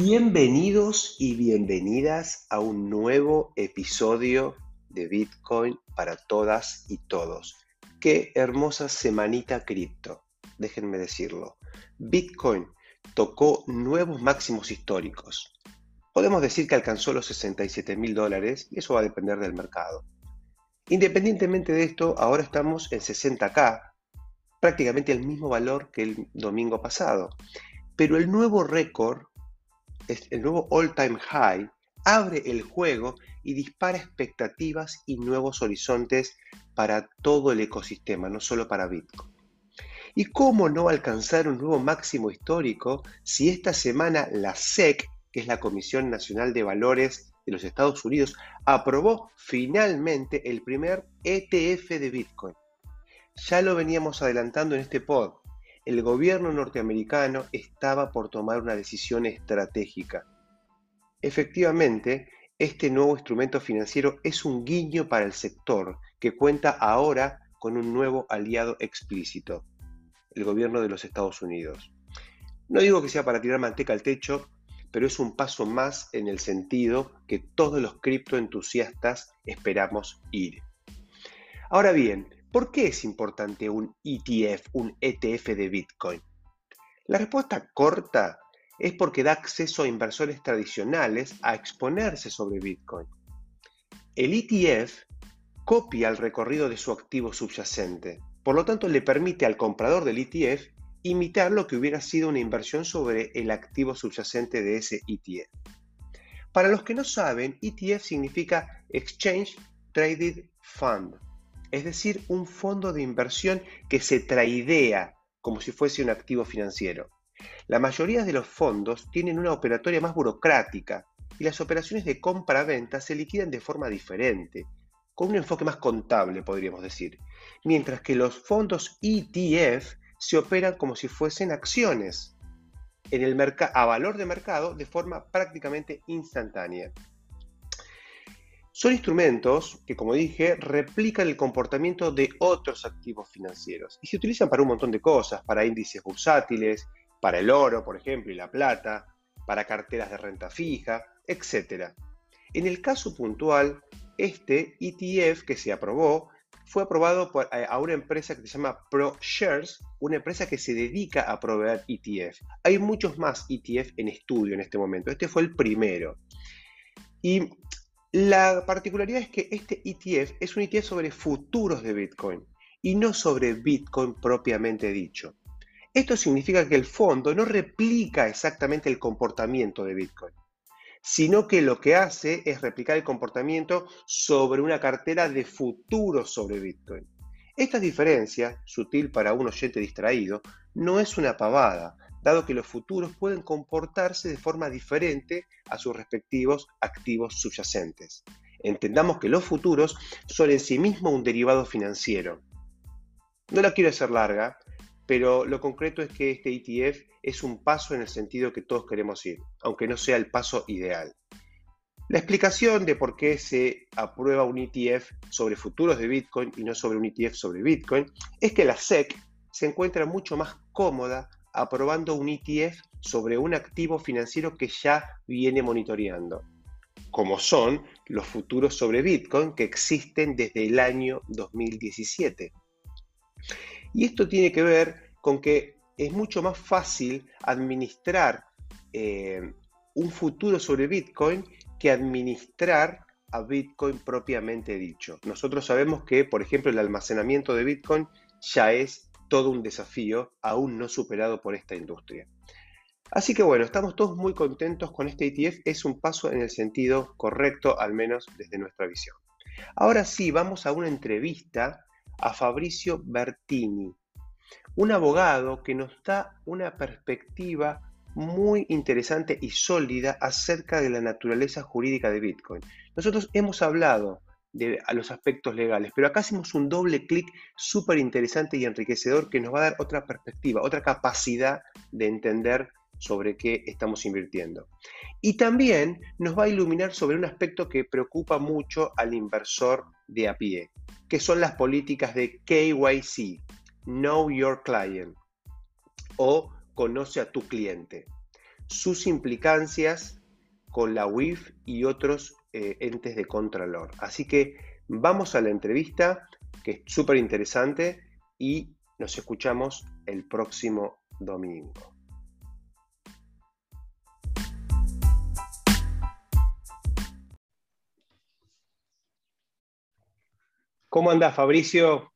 Bienvenidos y bienvenidas a un nuevo episodio de Bitcoin para todas y todos. Qué hermosa semanita cripto, déjenme decirlo. Bitcoin tocó nuevos máximos históricos. Podemos decir que alcanzó los 67 mil dólares y eso va a depender del mercado. Independientemente de esto, ahora estamos en 60k, prácticamente el mismo valor que el domingo pasado. Pero el nuevo récord el nuevo all-time high abre el juego y dispara expectativas y nuevos horizontes para todo el ecosistema, no solo para Bitcoin. ¿Y cómo no alcanzar un nuevo máximo histórico si esta semana la SEC, que es la Comisión Nacional de Valores de los Estados Unidos, aprobó finalmente el primer ETF de Bitcoin? Ya lo veníamos adelantando en este pod el gobierno norteamericano estaba por tomar una decisión estratégica. Efectivamente, este nuevo instrumento financiero es un guiño para el sector que cuenta ahora con un nuevo aliado explícito, el gobierno de los Estados Unidos. No digo que sea para tirar manteca al techo, pero es un paso más en el sentido que todos los criptoentusiastas esperamos ir. Ahora bien, ¿Por qué es importante un ETF, un ETF de Bitcoin? La respuesta corta es porque da acceso a inversores tradicionales a exponerse sobre Bitcoin. El ETF copia el recorrido de su activo subyacente, por lo tanto le permite al comprador del ETF imitar lo que hubiera sido una inversión sobre el activo subyacente de ese ETF. Para los que no saben, ETF significa Exchange Traded Fund es decir, un fondo de inversión que se traidea como si fuese un activo financiero. La mayoría de los fondos tienen una operatoria más burocrática y las operaciones de compra-venta se liquidan de forma diferente, con un enfoque más contable, podríamos decir, mientras que los fondos ETF se operan como si fuesen acciones en el a valor de mercado de forma prácticamente instantánea. Son instrumentos que, como dije, replican el comportamiento de otros activos financieros y se utilizan para un montón de cosas, para índices bursátiles, para el oro, por ejemplo, y la plata, para carteras de renta fija, etc. En el caso puntual, este ETF que se aprobó fue aprobado por, eh, a una empresa que se llama ProShares, una empresa que se dedica a proveer ETF. Hay muchos más ETF en estudio en este momento. Este fue el primero. Y la particularidad es que este ETF es un ETF sobre futuros de Bitcoin y no sobre Bitcoin propiamente dicho. Esto significa que el fondo no replica exactamente el comportamiento de Bitcoin, sino que lo que hace es replicar el comportamiento sobre una cartera de futuros sobre Bitcoin. Esta diferencia, sutil para un oyente distraído, no es una pavada, que los futuros pueden comportarse de forma diferente a sus respectivos activos subyacentes. Entendamos que los futuros son en sí mismos un derivado financiero. No la quiero hacer larga, pero lo concreto es que este ETF es un paso en el sentido que todos queremos ir, aunque no sea el paso ideal. La explicación de por qué se aprueba un ETF sobre futuros de Bitcoin y no sobre un ETF sobre Bitcoin es que la SEC se encuentra mucho más cómoda aprobando un ETF sobre un activo financiero que ya viene monitoreando, como son los futuros sobre Bitcoin que existen desde el año 2017. Y esto tiene que ver con que es mucho más fácil administrar eh, un futuro sobre Bitcoin que administrar a Bitcoin propiamente dicho. Nosotros sabemos que, por ejemplo, el almacenamiento de Bitcoin ya es todo un desafío aún no superado por esta industria. Así que bueno, estamos todos muy contentos con este ETF, es un paso en el sentido correcto, al menos desde nuestra visión. Ahora sí, vamos a una entrevista a Fabricio Bertini, un abogado que nos da una perspectiva muy interesante y sólida acerca de la naturaleza jurídica de Bitcoin. Nosotros hemos hablado a los aspectos legales. Pero acá hacemos un doble clic súper interesante y enriquecedor que nos va a dar otra perspectiva, otra capacidad de entender sobre qué estamos invirtiendo. Y también nos va a iluminar sobre un aspecto que preocupa mucho al inversor de a pie, que son las políticas de KYC, Know Your Client, o conoce a tu cliente. sus implicancias con la UIF y otros eh, entes de Contralor. Así que vamos a la entrevista, que es súper interesante, y nos escuchamos el próximo domingo. ¿Cómo andás, Fabricio?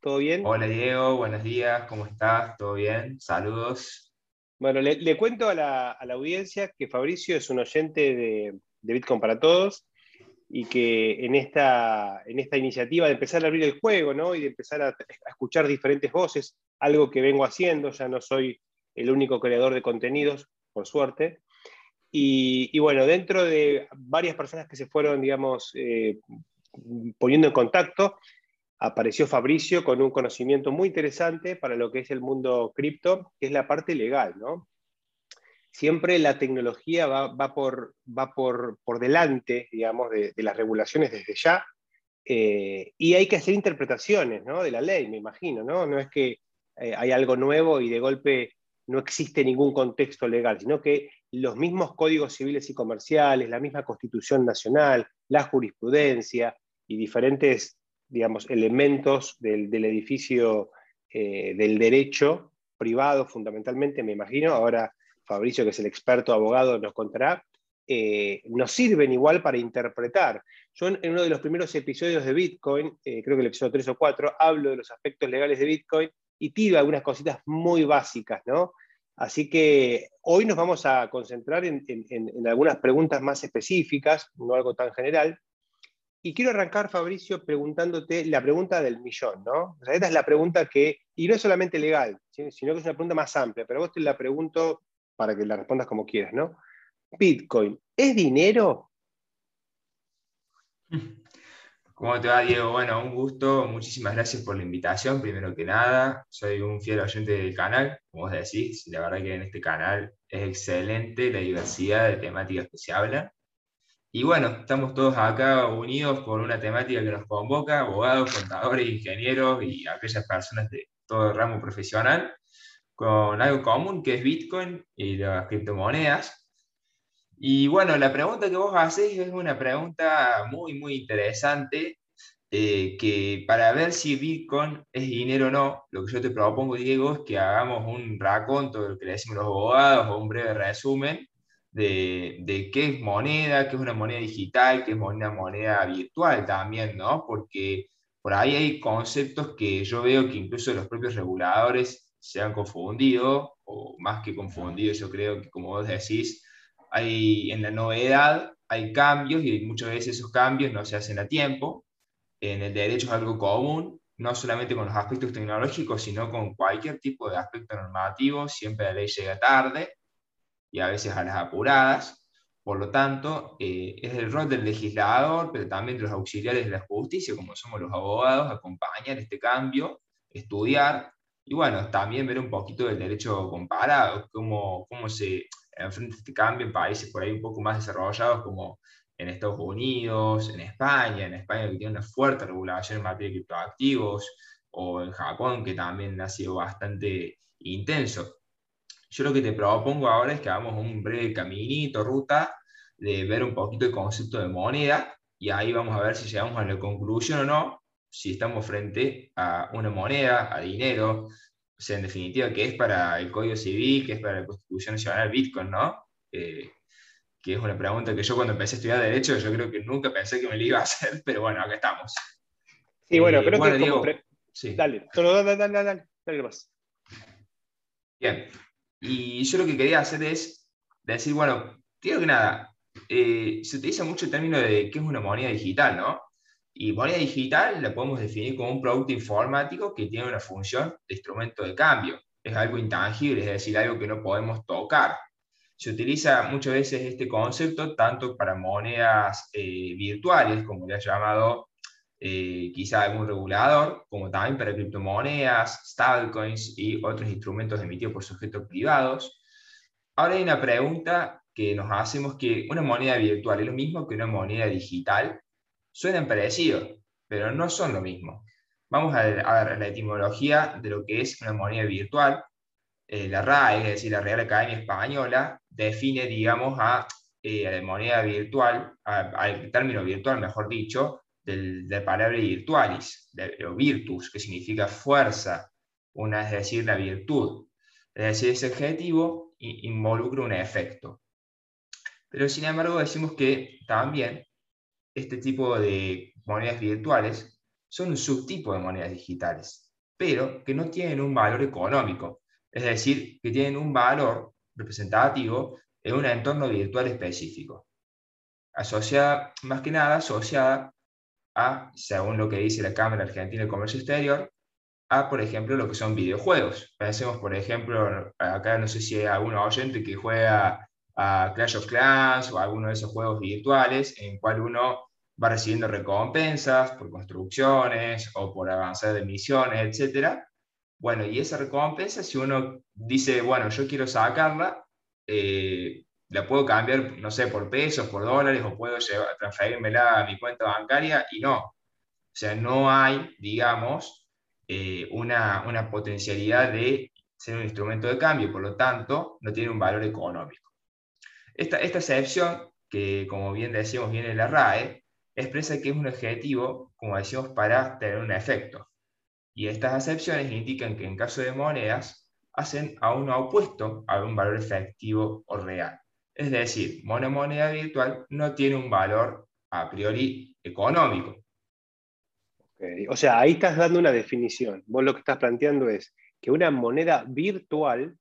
¿Todo bien? Hola, Diego, buenos días, ¿cómo estás? ¿Todo bien? Saludos. Bueno, le, cuento a la, audiencia que Fabricio es un oyente de, Bitcoin para Todos y que en esta, en esta iniciativa de empezar a abrir el juego ¿no? y de empezar a, escuchar diferentes voces, algo que vengo haciendo, ya no soy el único creador de contenidos, por suerte. Y, bueno, dentro de varias personas que se fueron, digamos, eh, poniendo en contacto, apareció Fabricio con un conocimiento muy interesante para lo que es el mundo cripto, que es la parte legal, ¿no? Siempre la tecnología va, por, va por, por, delante, digamos, de, las regulaciones desde ya, eh, y hay que hacer interpretaciones, ¿no? De la ley, me imagino, ¿no? No es que eh, hay algo nuevo y de golpe no existe ningún contexto legal, sino que los mismos códigos civiles y comerciales, la misma constitución nacional, la jurisprudencia, y diferentes, digamos, elementos del, edificio eh, del derecho privado fundamentalmente, me imagino, ahora Fabricio, que es el experto abogado, nos contará, eh, nos sirven igual para interpretar. Yo en, uno de los primeros episodios de Bitcoin, eh, creo que el episodio 3 o 4, hablo de los aspectos legales de Bitcoin y tiro algunas cositas muy básicas, ¿no? Así que hoy nos vamos a concentrar en, algunas preguntas más específicas, no algo tan general, y quiero arrancar, Fabricio, preguntándote la pregunta del millón, ¿no? esta es la pregunta que, y no es solamente legal, sino que es una pregunta más amplia, pero vos te la pregunto para que la respondas como quieras, ¿no? Bitcoin, ¿es dinero? ¿Cómo te va, Diego? Bueno, un gusto, muchísimas gracias por la invitación, primero que nada. Soy un fiel oyente del canal, como vos decís, la verdad que en este canal es excelente la diversidad de temáticas que se hablan. Y bueno, estamos todos acá unidos por una temática que nos convoca, abogados, contadores, ingenieros y aquellas personas de todo el ramo profesional, con algo común que es Bitcoin y las criptomonedas. Y bueno, la pregunta que vos hacéis es una pregunta muy, muy interesante, eh, que para ver si Bitcoin es dinero o no, lo que yo te propongo, Diego, es que hagamos un raconto de lo que le decimos los abogados o un breve resumen de, qué es moneda, qué es una moneda digital, qué es una moneda virtual también, ¿no? Porque por ahí hay conceptos que yo veo que incluso los propios reguladores se han confundido, o más que confundido, yo creo que como vos decís, hay, en la novedad hay cambios y muchas veces esos cambios no se hacen a tiempo. En el derecho es algo común, no solamente con los aspectos tecnológicos, sino con cualquier tipo de aspecto normativo, siempre la ley llega tarde y a veces a las apuradas. Por lo tanto, eh, es el rol del legislador, pero también de los auxiliares de la justicia, como somos los abogados, acompañar este cambio, estudiar y bueno, también ver un poquito del derecho comparado, cómo, cómo se enfrenta este cambio en países por ahí un poco más desarrollados como en Estados Unidos, en España, en España que tiene una fuerte regulación en materia de criptoactivos, o en Japón que también ha sido bastante intenso. Yo lo que te propongo ahora es que hagamos un breve caminito, ruta, de ver un poquito el concepto de moneda y ahí vamos a ver si llegamos a la conclusión o no, si estamos frente a una moneda, a dinero, o sea, en definitiva, que es para el Código Civil, que es para la Constitución Nacional Bitcoin, ¿no? Eh, que es una pregunta que yo cuando empecé a estudiar Derecho, yo creo que nunca pensé que me la iba a hacer, pero bueno, acá estamos. Sí, bueno, creo que Diego, sí. Dale, dale, dale, dale, dale, dale más. Bien, y yo lo que quería hacer es decir, bueno, digo que nada, eh, se utiliza mucho el término de qué es una moneda digital, ¿no? Y moneda digital la podemos definir como un producto informático que tiene una función de instrumento de cambio. Es algo intangible, es decir, algo que no podemos tocar. Se utiliza muchas veces este concepto tanto para monedas eh, virtuales, como le ha llamado eh, quizá algún regulador, como también para criptomonedas, stablecoins y otros instrumentos emitidos por sujetos privados. Ahora hay una pregunta que nos hacemos que una moneda virtual es lo mismo que una moneda digital. Suenan parecidos, pero no son lo mismo. Vamos a ver la etimología de lo que es una moneda virtual. eh, la RAE, es decir, la Real Academia Española, define, digamos, a, eh, la moneda virtual, al término virtual, mejor dicho, del, de palabra virtualis, de, o virtus, que significa fuerza, una, es decir, la virtud. Es decir, ese adjetivo involucra un efecto. Pero sin embargo decimos que también este tipo de monedas virtuales son un subtipo de monedas digitales, pero que no tienen un valor económico, es decir, que tienen un valor representativo en un entorno virtual específico, asociada, más que nada asociada a, según lo que dice la Cámara Argentina de Comercio Exterior, a, por ejemplo, lo que son videojuegos. Pensemos, por ejemplo, acá no sé si hay algún oyente que juega a Clash of Clans o alguno de esos juegos virtuales en cual uno va recibiendo recompensas por construcciones o por avanzar de misiones, etc. Bueno, y esa recompensa, si uno dice, bueno, yo quiero sacarla, eh, la puedo cambiar, no sé, por pesos, por dólares, o puedo llevar, transferírmela a mi cuenta bancaria, y no. O sea, no hay, digamos, eh, una, una potencialidad de ser un instrumento de cambio, por lo tanto, no tiene un valor económico. Esta, esta excepción, que como bien decíamos viene de la RAE, expresa que es un objetivo, como decimos, para tener un efecto. Y estas acepciones indican que en caso de monedas, hacen a uno opuesto a un valor efectivo o real. Es decir, moneda virtual no tiene un valor a priori económico. O sea, ahí estás dando una definición. Vos lo que estás planteando es que una moneda virtual,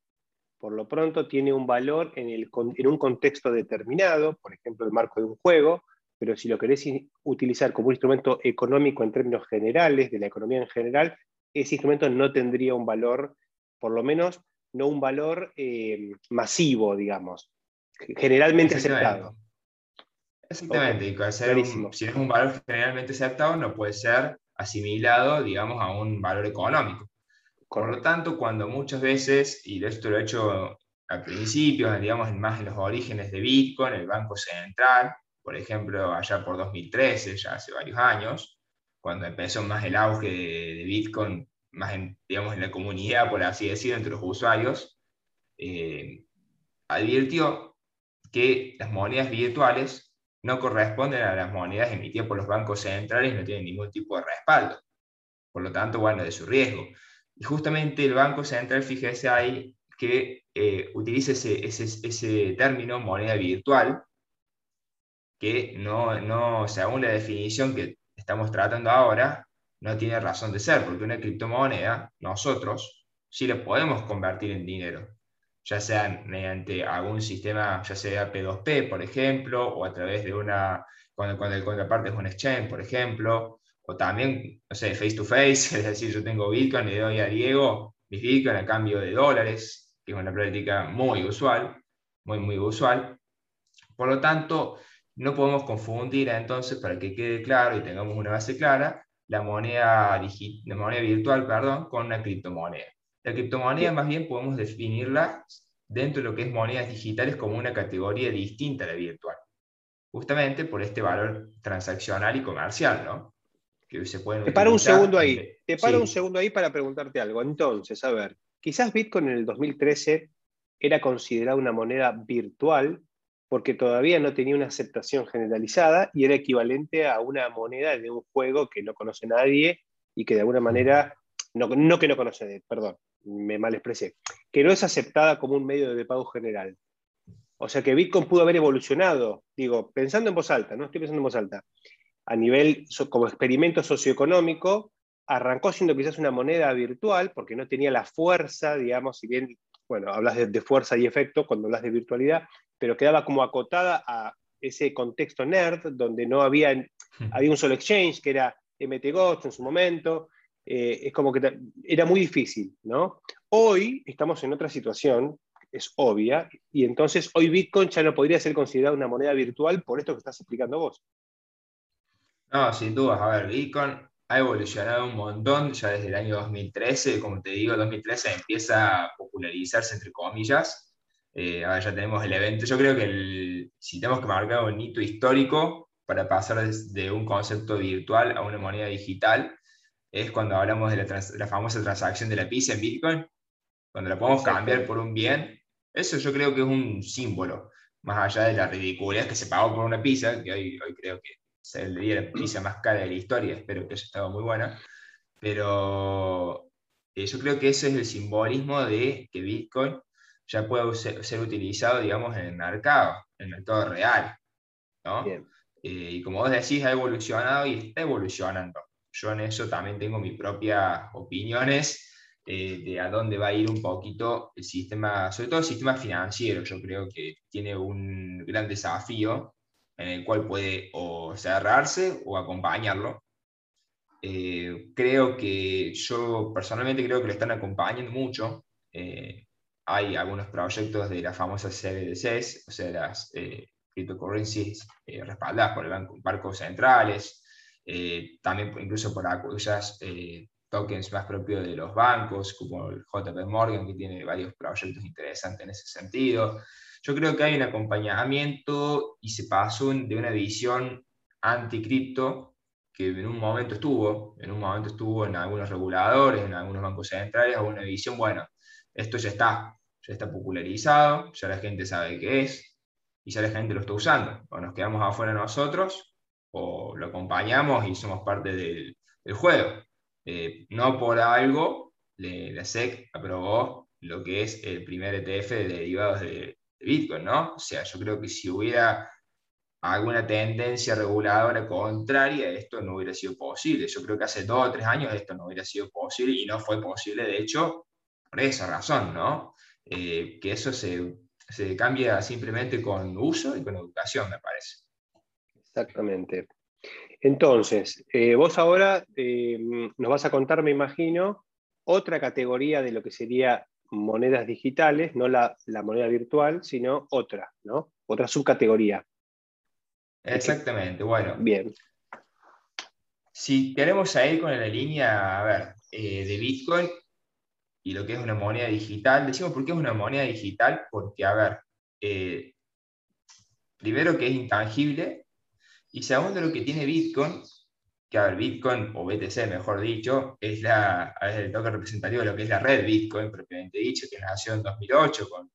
por lo pronto, tiene un valor en, el, en un contexto determinado, por ejemplo, el marco de un juego, pero si lo querés utilizar como un instrumento económico en términos generales, de la economía en general, ese instrumento no tendría un valor, por lo menos no un valor eh, masivo, digamos, generalmente aceptado. Exactamente, y si es un valor generalmente aceptado, no puede ser asimilado, digamos, a un valor económico. Por lo tanto, cuando muchas veces, y esto lo he hecho al principio, digamos, más en los orígenes de Bitcoin, el Banco Central, por ejemplo, allá por 2013, ya hace varios años, cuando empezó más el auge de, Bitcoin, más en, digamos, en la comunidad, por así decirlo, entre los usuarios, eh, advirtió que las monedas virtuales no corresponden a las monedas emitidas por los bancos centrales y no tienen ningún tipo de respaldo. Por lo tanto, bueno, de su riesgo. Y justamente el Banco Central, fíjese ahí, que eh, utiliza ese, ese, ese término moneda virtual que no, no, según la definición que estamos tratando ahora, no tiene razón de ser, porque una criptomoneda, nosotros, sí la podemos convertir en dinero, ya sea mediante algún sistema, ya sea P2P, por ejemplo, o a través de una, cuando, cuando el contraparte es un exchange, por ejemplo, o también, no sé, face to face, es decir, yo tengo Bitcoin, le doy a Diego mis Bitcoin a cambio de dólares, que es una práctica muy usual, muy, muy usual. Por lo tanto, no podemos confundir entonces, para que quede claro y tengamos una base clara, la moneda, la moneda virtual perdón, con una criptomoneda. La criptomoneda más bien podemos definirla dentro de lo que es monedas digitales como una categoría distinta a la virtual, justamente por este valor transaccional y comercial, ¿no? Que se pueden te paro un segundo ahí, te paro un segundo ahí para preguntarte algo. Entonces, a ver, quizás Bitcoin en el 2013 era considerada una moneda virtual porque todavía no tenía una aceptación generalizada y era equivalente a una moneda de un juego que no conoce nadie y que de alguna manera, no, no que no conoce, perdón, me mal expresé, que no es aceptada como un medio de pago general. O sea que Bitcoin pudo haber evolucionado, digo, pensando en voz alta, no estoy pensando en voz alta, a nivel como experimento socioeconómico, arrancó siendo quizás una moneda virtual porque no tenía la fuerza, digamos, si bien, bueno, hablas de, de fuerza y efecto cuando hablas de virtualidad, pero quedaba como acotada a ese contexto nerd, donde no había, había un solo exchange, que era MT Ghost en su momento, eh, es como que era muy difícil, ¿no? Hoy estamos en otra situación, es obvia, y entonces hoy Bitcoin ya no podría ser considerada una moneda virtual por esto que estás explicando vos. No, sin duda, a ver, Bitcoin ha evolucionado un montón ya desde el año 2013, como te digo, 2013 empieza a popularizarse entre comillas, eh, ahora ya tenemos el evento. Yo creo que si tenemos que marcar un hito histórico para pasar de un concepto virtual a una moneda digital, es cuando hablamos de la, famosa transacción de la pizza en Bitcoin. cuando la podemos cambiar por un bien, eso yo creo que es un símbolo, más allá de la ridiculez que se pagó por una pizza, que hoy, hoy creo que se le la pizza más cara de la historia, espero que haya estado muy buena, pero eh, yo creo que ese es el simbolismo de que Bitcoin ya puede ser, utilizado, digamos, en el mercado, en el mercado real, ¿no? Eh, y como vos decís, ha evolucionado y está evolucionando. Yo en eso también tengo mis propias opiniones eh, de a dónde va a ir un poquito el sistema, sobre todo el sistema financiero. Yo creo que tiene un gran desafío en el cual puede o cerrarse o acompañarlo. Eh, creo que yo personalmente creo que lo están acompañando mucho. Eh, hay algunos proyectos de las famosas CBDCs, o sea, las eh, cryptocurrencies respaldadas por el bancos centrales, también incluso por aquellas tokens más propios de los bancos, como el JP Morgan, que tiene varios proyectos interesantes en ese sentido. Yo creo que hay un acompañamiento y se pasó de una visión anticripto que en un momento estuvo, en un momento estuvo en algunos reguladores, en algunos bancos centrales, a una visión, bueno, esto ya está, ya está popularizado, ya la gente sabe qué es, y ya la gente lo está usando. O nos quedamos afuera nosotros, o lo acompañamos y somos parte del, juego. Eh, no por algo, la SEC aprobó lo que es el primer ETF de derivados de, Bitcoin, ¿no? O sea, yo creo que si hubiera alguna tendencia reguladora contraria, esto no hubiera sido posible. Yo creo que hace dos o tres años esto no hubiera sido posible y no fue posible, de hecho, por esa razón, ¿no? Eh, que eso se, se, cambia simplemente con uso y con educación, me parece. Exactamente. Entonces, eh, vos ahora eh, nos vas a contar, me imagino, otra categoría de lo que sería monedas digitales, no la, moneda virtual, sino otra, ¿no? Otra subcategoría. Exactamente, bueno. Bien. Si queremos ir con la línea, a ver, de Bitcoin y lo que es una moneda digital, decimos por qué es una moneda digital, porque, a ver, eh, primero que es intangible, y segundo lo que tiene Bitcoin que a ver, Bitcoin, o BTC mejor dicho, es, la, el toque representativo de lo que es la red Bitcoin, propiamente dicho, que nació en 2008 con,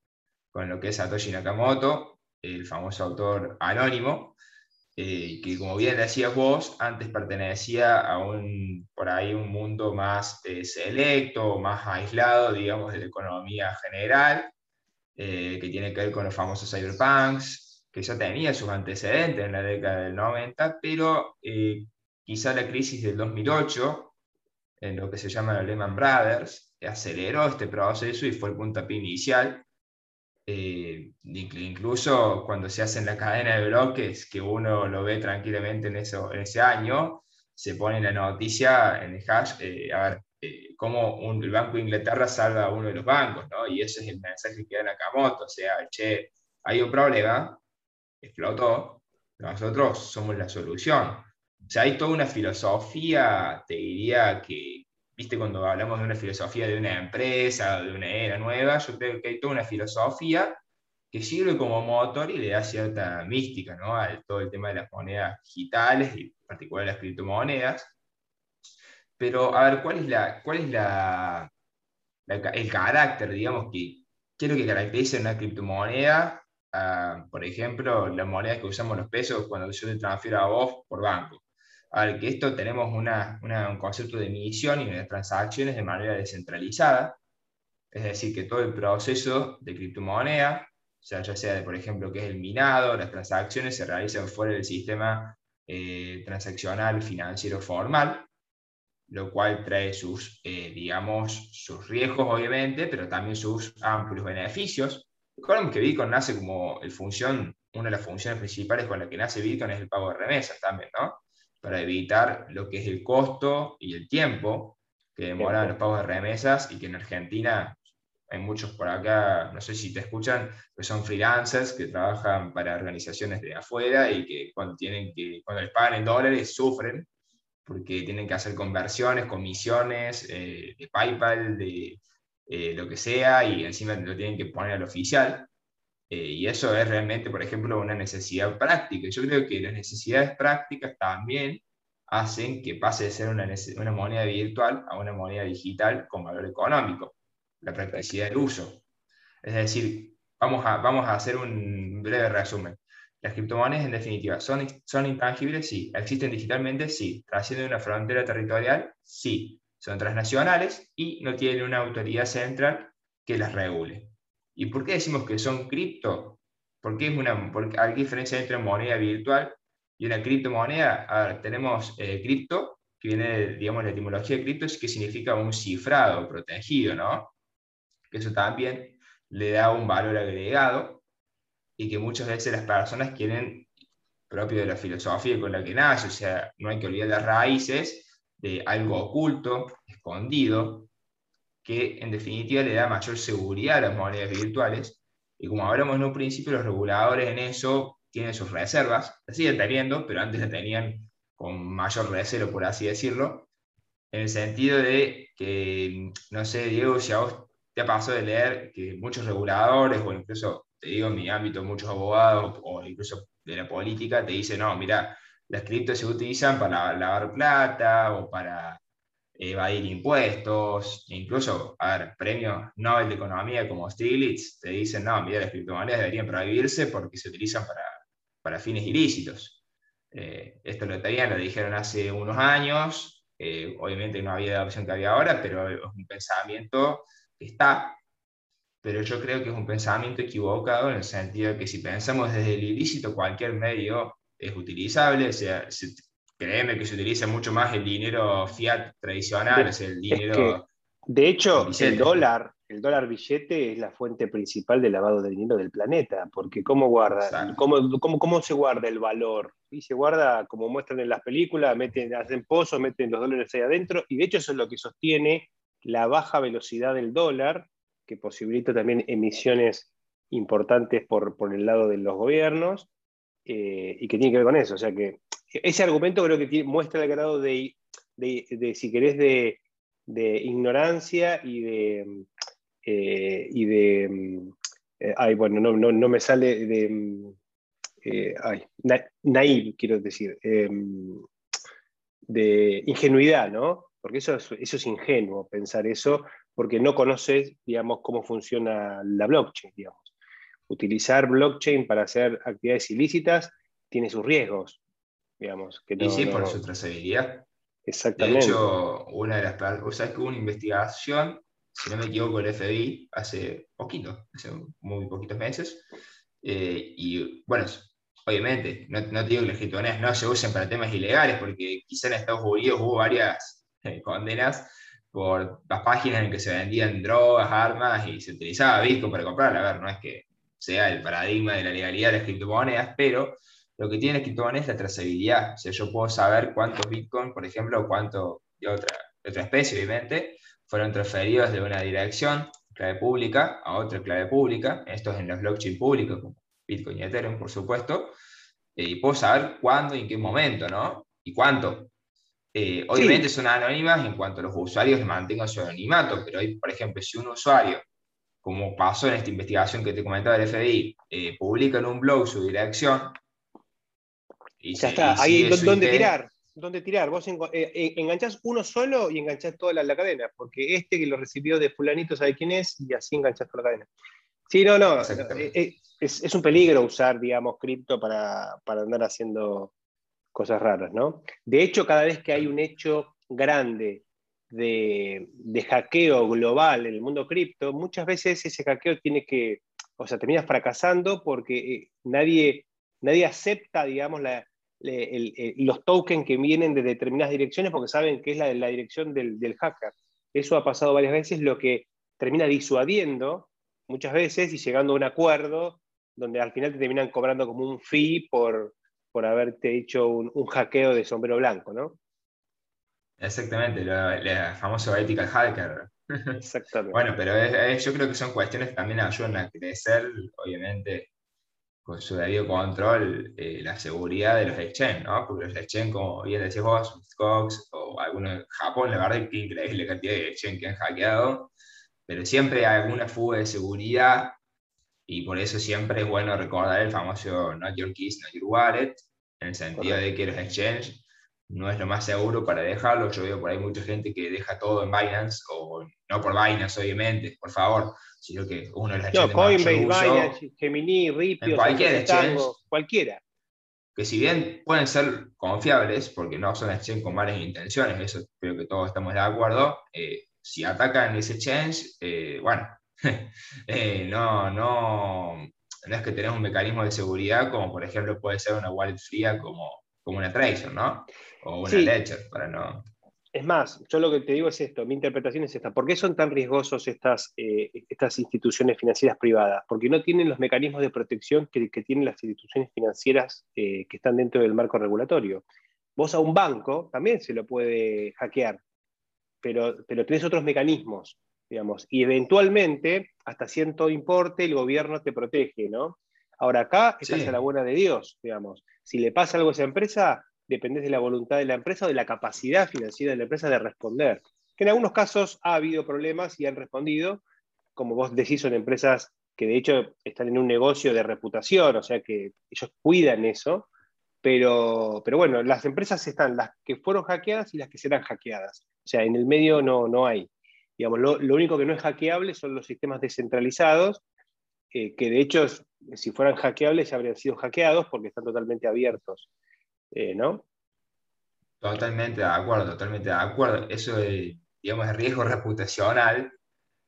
con lo que es Satoshi Nakamoto, el famoso autor anónimo, eh, que como bien decías vos, antes pertenecía a un, por ahí, un mundo más eh, selecto, más aislado, digamos, de la economía general, eh, que tiene que ver con los famosos cyberpunks, que ya tenía sus antecedentes en la década del 90, pero Quizá la crisis del 2008, en lo que se llama la Lehman Brothers, aceleró este proceso y fue el puntapié inicial. Eh, incluso cuando se hace en la cadena de bloques, que uno lo ve tranquilamente en, eso, en ese año, se pone la noticia en el hash, eh, a ver, eh, cómo el Banco de Inglaterra salva a uno de los bancos, ¿no? Y ese es el mensaje que da Nakamoto, o sea, che, hay un problema, explotó, nosotros somos la solución. O sea, hay toda una filosofía, te diría que, viste, cuando hablamos de una filosofía de una empresa, de una era nueva, yo creo que hay toda una filosofía que sirve como motor y le da cierta mística ¿no? a todo el tema de las monedas digitales y en particular las criptomonedas. Pero, a ver, ¿cuál es, la, cuál es la, el carácter, digamos, que, lo que caracteriza una criptomoneda? Ah, por ejemplo, las monedas que usamos los pesos cuando yo te transfiero a vos por banco. A ver, que esto tenemos un concepto de emisión y de transacciones de manera descentralizada, es decir, que todo el proceso de criptomoneda, o sea, ya sea de, por ejemplo, que es el minado, las transacciones se realizan fuera del sistema eh, transaccional financiero formal, lo cual trae sus, eh, digamos, sus riesgos, obviamente, pero también sus amplios beneficios. Recordemos que Bitcoin nace como el función, una de las funciones principales con la que nace Bitcoin es el pago de remesas también, ¿no? Para evitar lo que es el costo y el tiempo que demoran los pagos de remesas y que en Argentina hay muchos por acá, no sé si te escuchan, que son freelancers que trabajan para organizaciones de afuera y que cuando, tienen que, cuando les pagan en dólares sufren porque tienen que hacer conversiones, comisiones eh, de PayPal, de eh, lo que sea, y encima lo tienen que poner al oficial. Eh, y eso es realmente, por ejemplo, una necesidad práctica. Yo creo que las necesidades prácticas también hacen que pase de ser una, moneda virtual a una moneda digital con valor económico. la practicidad del uso. Es decir, vamos a, vamos a hacer un breve resumen. Las criptomonedas, en definitiva, ¿son, ¿son intangibles? Sí. ¿Existen digitalmente? Sí. ¿Trascienden una frontera territorial? Sí. Son transnacionales y no tienen una autoridad central que las regule. ¿Y por qué decimos que son cripto? Porque es una, porque hay diferencia entre moneda virtual y una criptomoneda. A ver, tenemos eh, cripto, que viene, digamos, la etimología de cripto, que significa un cifrado protegido, ¿no? Que eso también le da un valor agregado y que muchas veces las personas quieren, propio de la filosofía con la que nace, o sea, no hay que olvidar las raíces de algo oculto, escondido, que en definitiva le da mayor seguridad a las monedas virtuales. Y como hablamos en un principio, los reguladores en eso tienen sus reservas, las siguen teniendo, pero antes la tenían con mayor recelo, por así decirlo, en el sentido de que, no sé, Diego, si a vos te ha pasado de leer que muchos reguladores, o incluso, te digo, en mi ámbito, muchos abogados, o incluso de la política, te dicen, no, mira, las criptos se utilizan para lavar plata o para evadir impuestos, incluso, a ver, premios Nobel de Economía como Stiglitz te dicen, no, mira, las criptomonedas deberían prohibirse porque se utilizan para, para fines ilícitos. Eh, esto lo lo dijeron hace unos años, eh, obviamente no había la opción que había ahora, pero es un pensamiento que está, pero yo creo que es un pensamiento equivocado en el sentido de que si pensamos desde el ilícito, cualquier medio es utilizable, sea, créeme que se utiliza mucho más el dinero fiat tradicional, es el dinero... de hecho, el dólar, el dólar billete es la fuente principal de lavado de dinero del planeta, porque ¿cómo, guarda, cómo, cómo, cómo se guarda el valor? Y se guarda, como muestran en las películas, meten, hacen pozos, meten los dólares ahí adentro, y de hecho eso es lo que sostiene la baja velocidad del dólar, que posibilita también emisiones importantes por, por el lado de los gobiernos, eh, y que tiene que ver con eso. O sea que ese argumento creo que muestra el grado de, de, de si querés, de, de ignorancia y de, eh, y de, eh, ay, bueno, no, no, no, me sale de, eh, ay, naive, quiero decir, mm, de ingenuidad, ¿no? Porque eso es, eso es ingenuo pensar eso, porque no conoces, digamos, cómo funciona la blockchain, digamos. Utilizar blockchain para hacer actividades ilícitas tiene sus riesgos, digamos. Que y sí, por su trazabilidad. Exactamente. De hecho, una de las, o sea, que hubo una investigación si no me equivoco, el FBI hace poquito, hace muy poquitos meses. Eh, y bueno, obviamente, no, no, digo que las criptomonedas no se usen para temas ilegales, porque quizá en Estados Unidos hubo varias eh, condenas por las páginas en que se vendían drogas, armas y se utilizaba Bitcoin para comprarla. A ver, no es que sea el paradigma de la legalidad de las criptomonedas, pero lo que tiene criptomonedas es la trazabilidad. O sea, yo puedo saber cuántos Bitcoin, por ejemplo, o cuánto de otra, de otra especie, obviamente, fueron transferidos de una dirección, clave pública, a otra clave pública, estos en los blockchain públicos, como Bitcoin y Ethereum, por supuesto, eh, y puedo saber cuándo y en qué momento, ¿no? Y cuánto. Eh, obviamente son anónimas en cuanto a los usuarios mantengan su anonimato, pero hoy, por ejemplo, si un usuario, como pasó en esta investigación que te comentaba del FBI, eh, publica en un blog su dirección, y ya está, ahí dónde tirar dónde tirar. Vos eh, eh, enganchás uno solo y enganchás toda la, cadena, porque este que lo recibió de fulanito sabe quién es y así enganchás toda la cadena. Sí, no, no, eh, es, un peligro usar, digamos, cripto para, andar haciendo cosas raras, ¿no? De hecho, cada vez que hay un hecho grande de, de hackeo global en el mundo cripto, muchas veces ese hackeo tiene que, o sea, termina fracasando porque nadie, nadie acepta, digamos, la, los tokens que vienen de determinadas direcciones porque saben que es la, la dirección del, hacker. Eso ha pasado varias veces, lo que termina disuadiendo muchas veces y llegando a un acuerdo donde al final te terminan cobrando como un fee por, por haberte hecho un, hackeo de sombrero blanco, ¿no? Exactamente, la, famosa ethical hacker. Exactamente. bueno, pero yo creo que son cuestiones que también ayudan a crecer, obviamente, con su debido control eh, la seguridad de los exchange, ¿no? Porque los exchange, como bien decís vos, Cox o algunos en Japón, la verdad es que increíble cantidad de exchange que han hackeado, pero siempre hay alguna fuga de seguridad y por eso siempre es bueno recordar el famoso Not Your Keys, Not Your Wallet, en el sentido de que los exchange no es lo más seguro para dejarlo. Yo veo por ahí mucha gente que deja todo en Binance o no por vainas, obviamente, por favor, sino que uno de las No, Coinbase, Binance, Gemini, Ripio, cualquier cualquiera. Que si bien pueden ser confiables, porque no son exchange con malas intenciones, eso creo que todos estamos de acuerdo, eh, si atacan ese exchange, eh, bueno, eh, no, no, no es que tenemos un mecanismo de seguridad como por ejemplo puede ser una wallet fría como, como una Tracer, ¿no? O una Ledger, para no... Es más, yo lo que te digo es esto, mi interpretación es esta. ¿Por qué son tan riesgosos estas, eh, estas instituciones financieras privadas? Porque no tienen los mecanismos de protección que, tienen las instituciones financieras que están dentro del marco regulatorio. Vos a un banco también se lo puede hackear, pero, pero tenés otros mecanismos, digamos, y eventualmente, hasta cierto importe, el gobierno te protege, ¿no? Ahora acá estás a la buena de Dios, digamos. Si le pasa algo a esa empresa, depende de la voluntad de la empresa o de la capacidad financiera de la empresa de responder. Que en algunos casos ha habido problemas y han respondido, como vos decís, son empresas que de hecho están en un negocio de reputación, o sea que ellos cuidan eso, pero, pero bueno, las empresas están las que fueron hackeadas y las que serán hackeadas. O sea, en el medio no, no hay. Digamos, lo, único que no es hackeable son los sistemas descentralizados, eh, que de hecho, si fueran hackeables, ya habrían sido hackeados porque están totalmente abiertos. Eh, ¿No? Totalmente de acuerdo, totalmente de acuerdo. Eso digamos, el riesgo reputacional,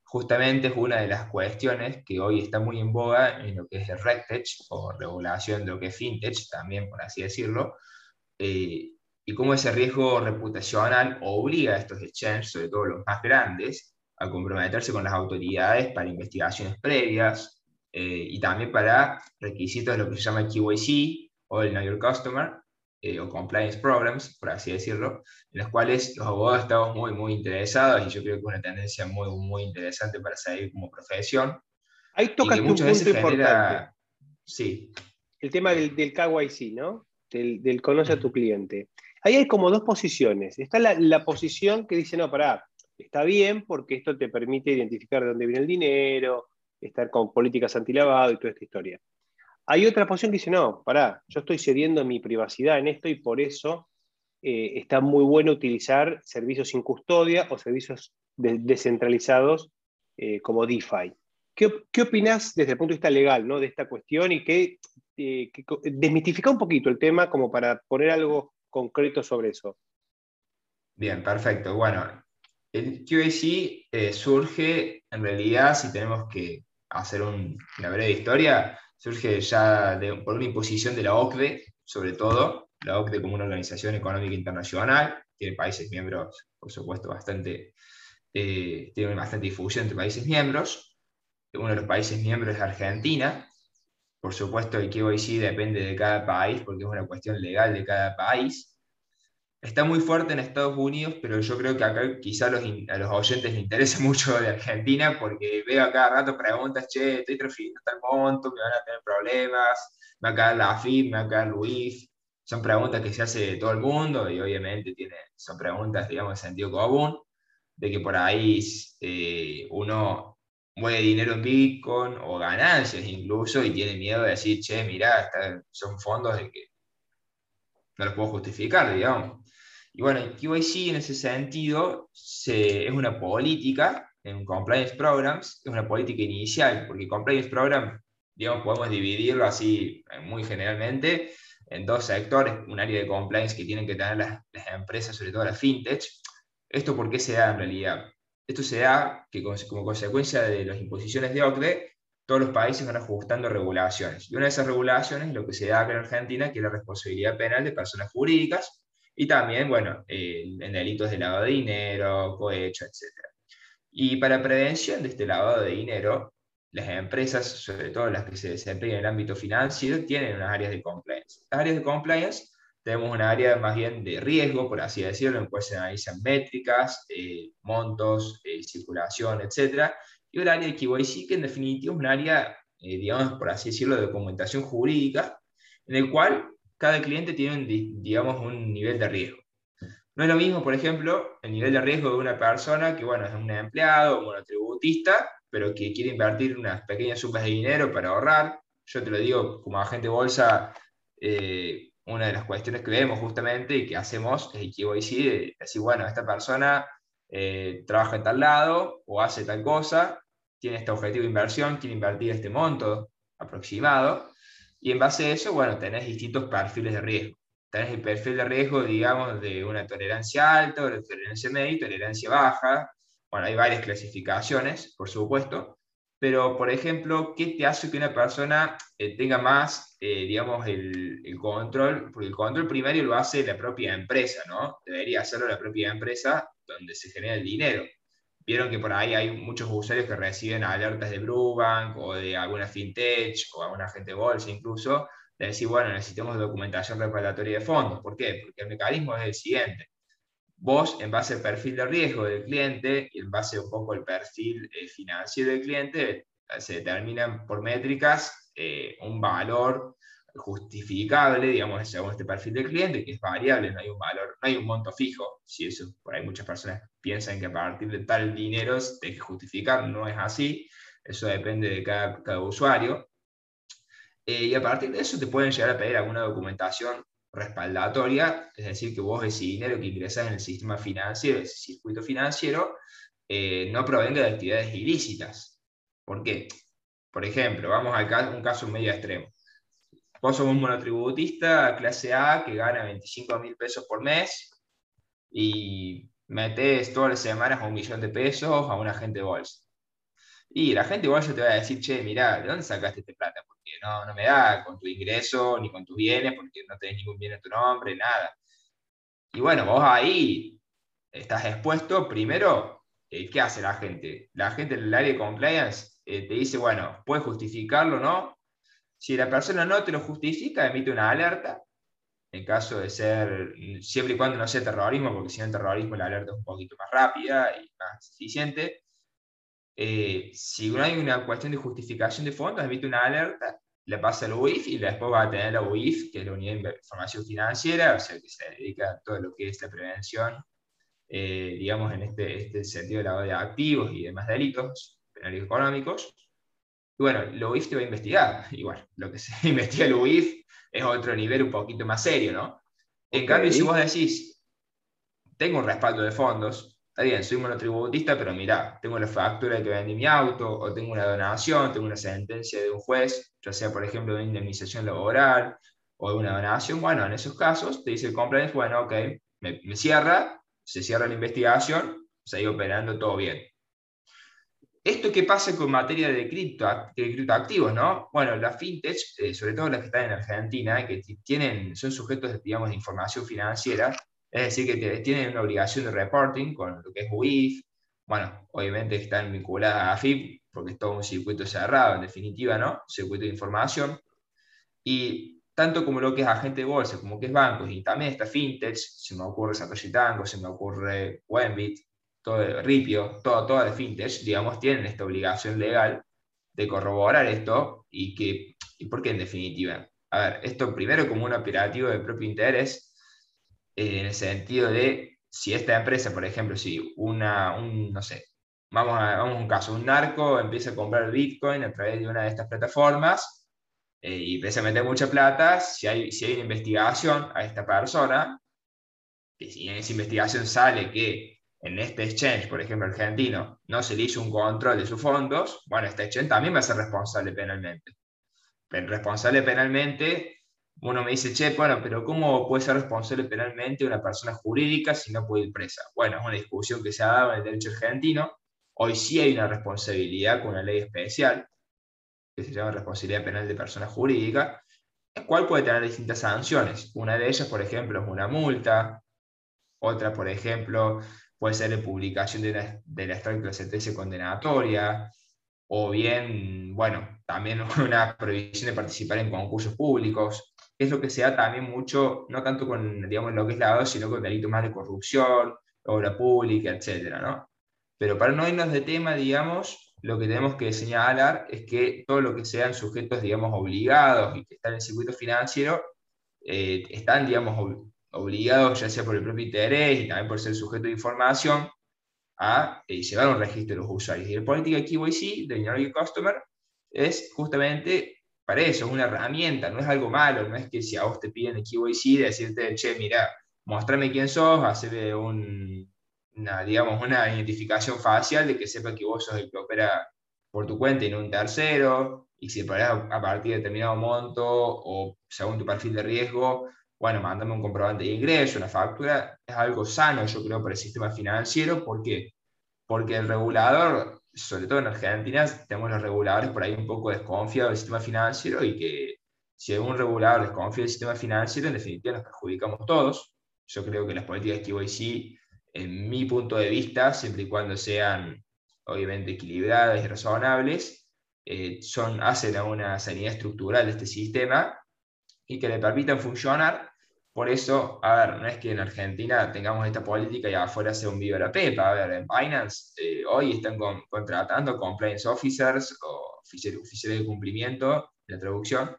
justamente es una de las cuestiones que hoy está muy en boga en lo que es el RegTech o regulación de lo que es FinTech, también por así decirlo, eh, y cómo ese riesgo reputacional obliga a estos exchanges, sobre todo los más grandes, a comprometerse con las autoridades para investigaciones previas eh, y también para requisitos de lo que se llama KYC o el Know Your Customer, eh, o compliance programs, por así decirlo, en los cuales los abogados estamos muy, muy interesados y yo creo que es una tendencia muy, muy interesante para seguir como profesión. Ahí tocas un punto importante. Sí. El tema del, del KYC, ¿no? Del, del conoce a tu cliente. Ahí hay como dos posiciones. Está la, la posición que dice, no, pará, está bien porque esto te permite identificar de dónde viene el dinero, estar con políticas antilavado y toda esta historia. Hay otra posición que dice, no, pará, yo estoy cediendo mi privacidad en esto y por eso eh, está muy bueno utilizar servicios sin custodia o servicios descentralizados eh, como DeFi. ¿Qué, ¿Qué opinás desde el punto de vista legal ¿no? de esta cuestión y qué, eh, desmitifica un poquito el tema como para poner algo concreto sobre eso? Bien, perfecto. Bueno, el QAC surge en realidad, si tenemos que hacer una breve historia, surge ya por una imposición de la OCDE, sobre todo, la OCDE como una organización económica internacional, tiene países miembros, por supuesto, bastante, eh, tiene bastante difusión entre países miembros. Uno de los países miembros es Argentina. Por supuesto, el KYC depende de cada país porque es una cuestión legal de cada país está muy fuerte en Estados Unidos, pero yo creo que acá quizá a los, a los oyentes les interesa mucho de Argentina, porque veo a cada rato preguntas, che, estoy transfiriendo tal monto, me van a tener problemas, me va a caer la AFIP, me va a caer Luis. Son preguntas que se hace todo el mundo y obviamente tiene, son preguntas, digamos, de sentido común, de que por ahí eh, uno mueve dinero en Bitcoin o ganancias incluso y tiene miedo de decir, che, mirá, son fondos de que no los puedo justificar, digamos. Y bueno, QIC en ese sentido es una política en Compliance Programs, es una política inicial, porque Compliance Program, digamos, podemos dividirlo así eh, muy generalmente en dos sectores, un área de compliance que tienen que tener las, empresas, sobre todo las fintech. ¿Esto por qué se da en realidad? Esto se da que como consecuencia de las imposiciones de OCDE, todos los países van ajustando regulaciones. Y una de esas regulaciones es lo que se da acá en Argentina, que es la responsabilidad penal de personas jurídicas, y también, bueno, en delitos de lavado de dinero, cohecho, etc. Y para prevención de este lavado de dinero, las empresas, sobre todo las que se desempeñan en el ámbito financiero, tienen unas áreas de compliance. Las áreas de compliance tenemos una área más bien de riesgo, por así decirlo, en cual se analizan métricas, eh, montos, eh, circulación, etc. Y un área de KYC, que en definitiva es un área, eh, digamos, por así decirlo, de documentación jurídica, en el cual cada cliente tiene, un, digamos, un nivel de riesgo. No es lo mismo, por ejemplo, el nivel de riesgo de una persona que, bueno, es un empleado un tributista, pero que quiere invertir unas pequeñas sumas de dinero para ahorrar. Yo te lo digo, como agente bolsa, eh, una de las cuestiones que vemos justamente y que hacemos es el KYC, de decir, bueno, esta persona eh, trabaja en tal lado o hace tal cosa, tiene este objetivo de inversión, quiere invertir este monto aproximado, y en base a eso, bueno, tenés distintos perfiles de riesgo. Tenés el perfil de riesgo, digamos, de una tolerancia alta, una tolerancia media y tolerancia baja. Bueno, hay varias clasificaciones, por supuesto, pero, por ejemplo, ¿qué te hace que una persona eh, tenga más, eh, digamos, el, el, control? Porque el control primario lo hace la propia empresa, ¿no? Debería hacerlo la propia empresa donde se genera el dinero. Vieron que por ahí hay muchos usuarios que reciben alertas de Brubank o de alguna fintech o alguna agente de bolsa incluso, de decir, bueno, necesitamos documentación respaldatoria de fondos. ¿Por qué? Porque el mecanismo es el siguiente vos, en base al perfil de riesgo del cliente y en base un poco al perfil eh, financiero del cliente, se determinan por métricas eh, un valor justificable, digamos, según este perfil del cliente, que es variable, no hay un valor, no hay un monto fijo. Si eso, por ahí muchas personas piensan que a partir de tal dinero hay que justificar, no es así, eso depende de cada, cada usuario. Eh, y a partir de eso te pueden llegar a pedir alguna documentación respaldatoria, es decir, que vos ese dinero que ingresas en el sistema financiero, ese circuito financiero, eh, no provenga de actividades ilícitas. ¿Por qué? Por ejemplo, vamos a un caso medio extremo. Vos sos un monotributista clase A que gana 25 mil pesos por mes y metes todas las semanas un millón de pesos a un agente de bolsa. Y la gente bolsa te va a decir, che, mira, ¿de dónde sacaste este plata? no, no me da con tu ingreso ni con tus bienes, porque no tenés ningún bien en tu nombre, nada. Y bueno, vos ahí estás expuesto, primero, eh, ¿qué hace la gente? La gente en el área de compliance eh, te dice, bueno, puedes justificarlo, ¿no? Si la persona no te lo justifica, emite una alerta, en caso de ser, siempre y cuando no sea terrorismo, porque si no es terrorismo la alerta es un poquito más rápida y más eficiente. Eh, si no hay una cuestión de justificación de fondos, emite una alerta le pasa al UIF y después va a tener la UIF, que es la Unidad de Información Financiera, o sea, que se dedica a todo lo que es la prevención, eh, digamos, en este, este sentido de lavado de activos y demás delitos penales económicos. Y bueno, la UIF te va a investigar. Igual, lo que se investiga el UIF es otro nivel un poquito más serio, ¿no? En cambio, si vos decís, tengo un respaldo de fondos, está bien, soy monotributista, pero mira, tengo la factura de que vendí mi auto, o tengo una donación, tengo una sentencia de un juez, ya sea, por ejemplo, de indemnización laboral o de una donación. Bueno, en esos casos te dice el compliance, bueno, ok, me, cierra, se cierra la investigación, se sigue operando todo bien. ¿Esto qué pasa con materia de, cripto, de criptoactivos, no? Bueno, las fintech, eh, sobre todo las que están en Argentina, que tienen, son sujetos, digamos, de información financiera, es decir, que tienen una obligación de reporting con lo que es UIF. Bueno, obviamente están vinculadas a AFIP porque es todo un circuito cerrado, en definitiva, ¿no? Circuito de información. Y tanto como lo que es agente de bolsa, como que es bancos, y también está fintech, se me ocurre Satoshi Tango, se me ocurre Wenbit, todo Ripio, todo, todas las fintech, digamos, tienen esta obligación legal de corroborar esto y que, y porque en definitiva, a ver, esto primero como un operativo de propio interés, en el sentido de si esta empresa, por ejemplo, si una, un, no sé, vamos a, vamos un caso, un narco empieza a comprar Bitcoin a través de una de estas plataformas eh, y empieza a meter mucha plata, si hay, si hay una investigación a esta persona, que si en esa investigación sale que en este exchange, por ejemplo, argentino, no se le hizo un control de sus fondos, bueno, este exchange también va a ser responsable penalmente. Pero responsable penalmente uno me dice, che, bueno, pero ¿cómo puede ser responsable penalmente una persona jurídica si no puede ir presa? Bueno, es una discusión que se ha dado en el derecho argentino. Hoy sí hay una responsabilidad con una ley especial, que se llama responsabilidad penal de persona jurídica, la cual puede tener distintas sanciones. Una de ellas, por ejemplo, es una multa. Otra, por ejemplo, puede ser la publicación de la, de la extracto de sentencia condenatoria, o bien, bueno, también una prohibición de participar en concursos públicos es lo que se da también mucho, no tanto con digamos, lo que es lavado, sino con delitos más de corrupción, obra pública, etc. ¿no? Pero para no irnos de tema, digamos, lo que tenemos que señalar es que todo lo que sean sujetos, digamos, obligados y que están en el circuito financiero, eh, están, digamos, obligados, ya sea por el propio interés y también por ser sujeto de información, a eh, llevar un registro de los usuarios. Y el política KYC, de Knowledge Customer, es justamente para eso, es una herramienta, no es algo malo, no es que si a vos te piden el KYC, decirte, che, mira, mostrame quién sos, hacerle un, una, digamos, una identificación facial de que sepa que vos sos el que opera por tu cuenta y no un tercero, y si operas a partir de determinado monto o según tu perfil de riesgo, bueno, mándame un comprobante de ingreso, una factura, es algo sano, yo creo, para el sistema financiero. ¿Por qué? Porque el regulador, sobre todo en Argentina, tenemos los reguladores por ahí un poco desconfiados del sistema financiero y que si algún regulador desconfía del sistema financiero, en definitiva nos perjudicamos todos. Yo creo que las políticas KYC, en mi punto de vista, siempre y cuando sean obviamente equilibradas y razonables, eh, son, hacen a una sanidad estructural de este sistema y que le permitan funcionar. Por eso, a ver, no es que en Argentina tengamos esta política y afuera sea un viva la pepa. A ver, en Binance eh, hoy están contratando compliance officers o oficiales de cumplimiento, la traducción,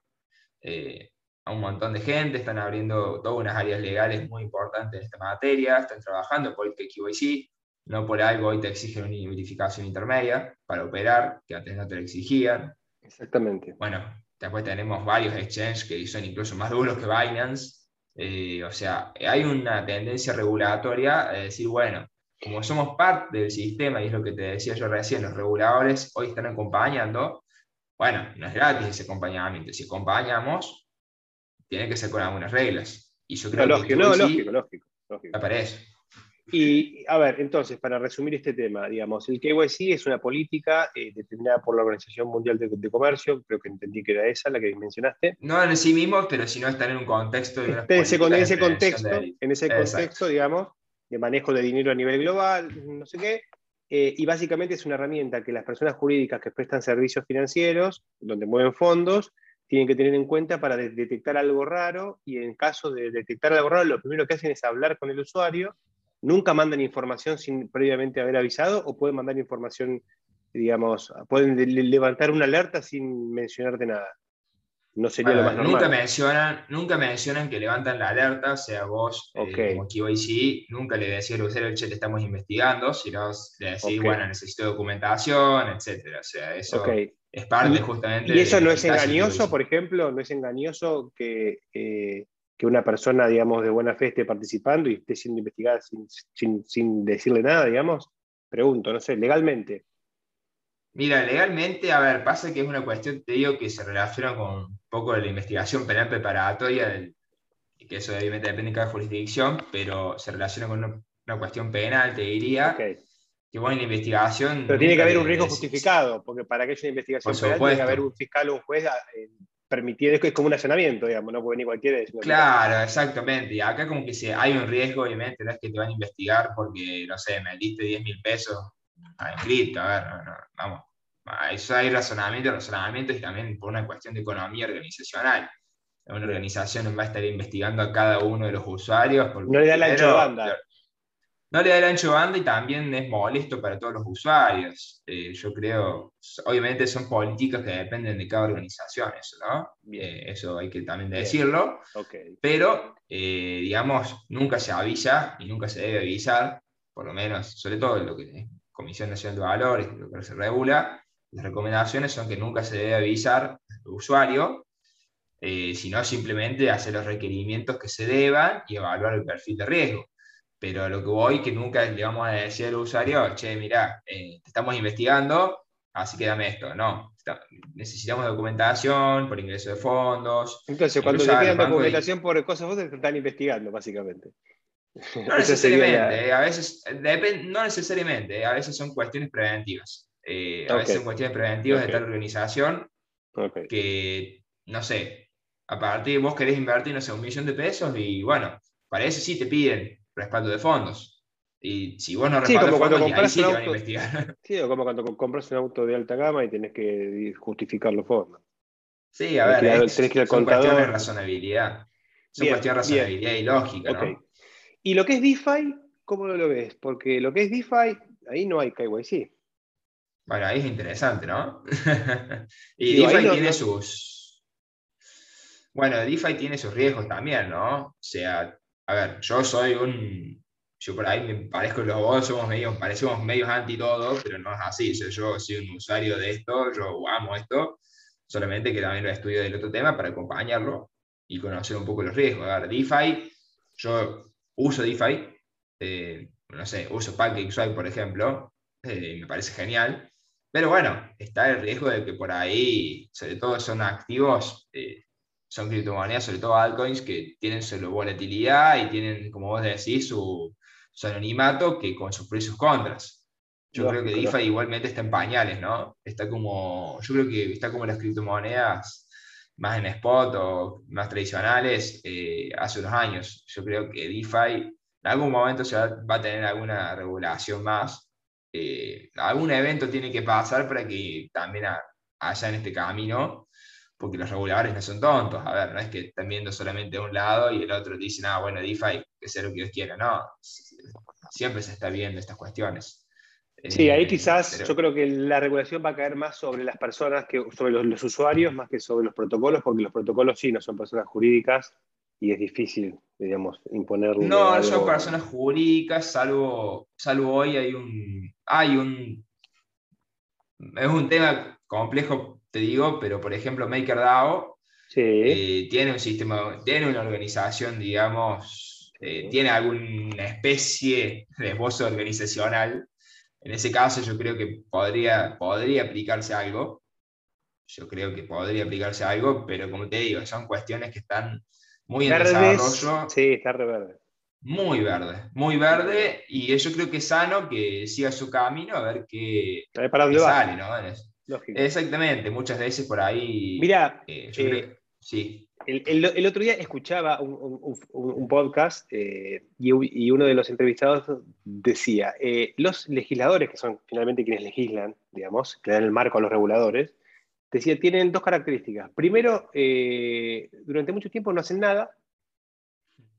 eh, a un montón de gente, están abriendo todas unas áreas legales muy importantes en esta materia, están trabajando en política KYC, no por algo hoy te exigen una verificación intermedia para operar, que antes no te lo exigían. Exactamente. Bueno, después tenemos varios exchanges que son incluso más duros que Binance. Eh, o sea, hay una tendencia regulatoria a decir, bueno, como somos parte del sistema, y es lo que te decía yo recién, los reguladores hoy están acompañando, bueno, no es gratis ese acompañamiento. Si acompañamos, tiene que ser con algunas reglas. Y yo creo lógico, que no, lógico, lógico, lógico. Y, a ver, entonces, para resumir este tema, digamos, el KYC es una política eh, determinada por la Organización Mundial de, Comercio, creo que entendí que era esa la que mencionaste. No en sí mismo, pero si no estar en un contexto de en ese, contexto, en ese contexto, digamos, de manejo de dinero a nivel global, no sé qué, eh, y básicamente es una herramienta que las personas jurídicas que prestan servicios financieros, donde mueven fondos, tienen que tener en cuenta para detectar algo raro, y en caso de detectar algo raro, lo primero que hacen es hablar con el usuario nunca mandan información sin previamente haber avisado o pueden mandar información, digamos, pueden levantar una alerta sin mencionarte nada. No sería lo más normal. Nunca mencionan, nunca mencionan que levantan la alerta, o sea, vos, eh, okay. como KYC, nunca le decís al usuario, che, te estamos investigando, sino le decís, bueno, necesito documentación, etcétera. O sea, eso es parte justamente. ¿Y eso no es engañoso, por ejemplo? ¿No es engañoso que eh, que una persona, digamos, de buena fe esté participando y esté siendo investigada sin, decirle nada, digamos? Pregunto, no sé, legalmente. Mira, legalmente, a ver, pasa que es una cuestión, te digo, que se relaciona con un poco de la investigación penal preparatoria, que eso obviamente depende de cada jurisdicción, pero se relaciona con una, cuestión penal, te diría. Que bueno, la investigación. Pero tiene que haber un riesgo justificado, porque para que haya una investigación penal tiene que haber un fiscal o un juez eh, permitido, es como un allanamiento, digamos, no puede venir cualquiera. Claro, exactamente. Y acá como que si hay un riesgo, obviamente, no es que te van a investigar porque, no sé, me diste 10 mil pesos a cripto, a ver, vamos. Eso hay razonamiento, razonamiento y también por una cuestión de economía organizacional. Una organización va a estar investigando a cada uno de los usuarios. Porque no le da la ancho de banda no le da el ancho banda y también es molesto para todos los usuarios. Eh, yo creo, obviamente son políticas que dependen de cada organización, eso, ¿no? Eh, eso hay que también decirlo. Pero, eh, digamos, nunca se avisa y nunca se debe avisar, por lo menos, sobre todo lo que es Comisión Nacional de Valores, lo que se regula, las recomendaciones son que nunca se debe avisar al usuario, sino simplemente hacer los requerimientos que se deban y evaluar el perfil de riesgo pero lo que voy que nunca le vamos a decir al usuario, che, mira, eh, te estamos investigando, así que dame esto. No, necesitamos documentación por ingreso de fondos. Entonces, cuando te piden documentación por cosas, vos te están investigando, básicamente. No necesariamente, eh, a veces, no necesariamente, eh, a veces son cuestiones preventivas. a veces son cuestiones preventivas de tal organización que, no sé, a partir vos querés invertir, no sé, un millón de pesos y bueno, para eso sí te piden respaldo de fondos. Y si vos no respaldas sí, fondos, ahí sí te van a investigar. Sí, o como cuando compras un auto de alta gama y tenés que justificar los fondos. Sí, a ver, es, tenés que ir son cuestiones de razonabilidad. Son cuestiones de razonabilidad y lógica, ¿no? Y lo que es DeFi, ¿cómo lo ves? Porque lo que es DeFi, ahí no hay KYC. Bueno, ahí es interesante, ¿no? y DeFi tiene sus. Bueno, DeFi tiene sus riesgos también, ¿no? O sea, a ver, yo soy un, yo por ahí me parezco los dos, somos medios, parecemos medios anti todo, pero no es así. Yo, soy un usuario de esto, yo amo esto, solamente que también lo estudio del otro tema para acompañarlo y conocer un poco los riesgos. A ver, DeFi, yo uso DeFi, eh, no sé, uso PancakeSwap, por ejemplo, eh, me parece genial, pero bueno, está el riesgo de que por ahí, sobre todo son activos, eh, son criptomonedas, sobre todo altcoins, que tienen solo volatilidad y tienen, como vos decís, su, su anonimato que con sus precios contras. Yo creo que DeFi igualmente está en pañales, ¿no? Está como, yo creo que está como las criptomonedas más en spot o más tradicionales eh, hace unos años. Yo creo que DeFi en algún momento se va, a tener alguna regulación más. Eh, algún evento tiene que pasar para que también haya en este camino, porque los reguladores no son tontos. A ver, no es que estén viendo solamente un lado y el otro dice, ah, bueno, DeFi, que sea lo que Dios quiera. No, siempre se está viendo estas cuestiones. Sí, ahí eh, quizás yo creo que la regulación va a caer más sobre las personas que sobre los, usuarios más que sobre los protocolos, porque los protocolos sí no son personas jurídicas y es difícil, digamos, imponerlo. No, no son personas jurídicas, salvo, salvo hoy hay un, hay un, es un tema complejo, te digo, pero por ejemplo MakerDAO eh, tiene un sistema, tiene una organización, digamos, eh, tiene alguna especie de esbozo organizacional en ese caso yo creo que podría, podría aplicarse algo. Yo creo que podría aplicarse algo, pero como te digo, son cuestiones que están muy en desarrollo. Sí, está re verde. Muy verde, muy verde, y yo creo que es sano que siga su camino a ver qué, sale, ¿no? Exactamente, muchas veces por ahí. Mira, eh, eh, sí. El, otro día escuchaba un, podcast eh, y, uno de los entrevistados decía, los legisladores, que son finalmente quienes legislan, digamos, que dan el marco a los reguladores, decía, tienen dos características. Primero, durante mucho tiempo no hacen nada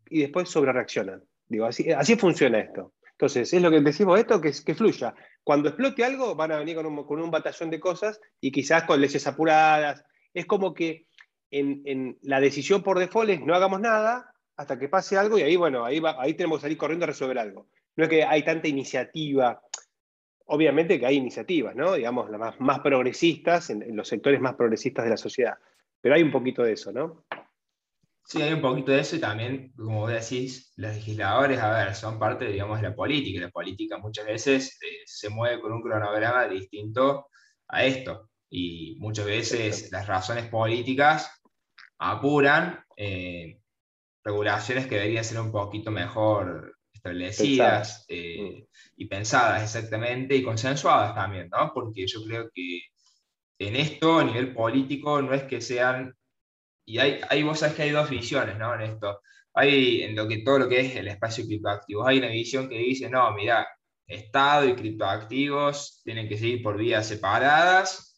y después sobre reaccionan. Digo, así, así funciona esto. Entonces, es lo que decimos esto, que, que fluya. Cuando explote algo, van a venir con un, con un batallón de cosas y quizás con leyes apuradas. Es como que en, la decisión por default es no hagamos nada hasta que pase algo y ahí, bueno, ahí, ahí tenemos que salir corriendo a resolver algo. No es que hay tanta iniciativa. Obviamente que hay iniciativas, ¿no? Digamos, las más, más progresistas, en, los sectores más progresistas de la sociedad. Pero hay un poquito de eso, ¿no? Sí, hay un poquito de eso y también, como vos decís, los legisladores, a ver, son parte, digamos, de la política. La política muchas veces eh, se mueve con un cronograma distinto a esto. Y muchas veces las razones políticas apuran eh, regulaciones que deberían ser un poquito mejor establecidas eh, mm. y pensadas exactamente y consensuadas también, ¿no? Porque yo creo que en esto, a nivel político, no es que sean, y hay, hay vos sabés que hay dos visiones, ¿no? En esto. Hay en lo que todo lo que es el espacio criptoactivo, hay una visión que dice, no, mira, Estado y criptoactivos tienen que seguir por vías separadas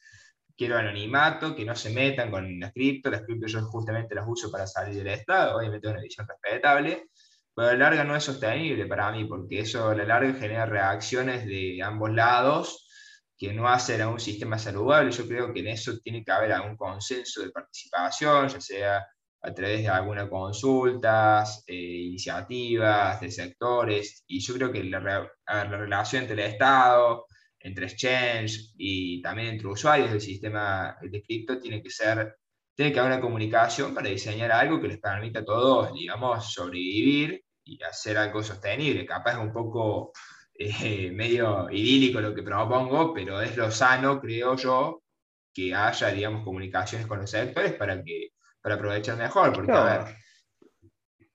quiero anonimato, que no se metan con las cripto, las cripto yo justamente las uso para salir del Estado, obviamente es una visión respetable, pero a la larga no es sostenible para mí, porque eso a la larga genera reacciones de ambos lados que no hacen a un sistema saludable. Yo creo que en eso tiene que haber algún consenso de participación, ya sea a través de algunas consultas, eh, iniciativas de sectores, y yo creo que la, la relación entre el Estado, entre exchange y también entre usuarios del sistema de cripto, tiene que ser, tiene que haber una comunicación para diseñar algo que les permita a todos, digamos, sobrevivir y hacer algo sostenible. Capaz un poco eh, medio idílico lo que propongo, pero es lo sano, creo yo, que haya, digamos, comunicaciones con los sectores para que para aprovechar mejor, porque no. a ver,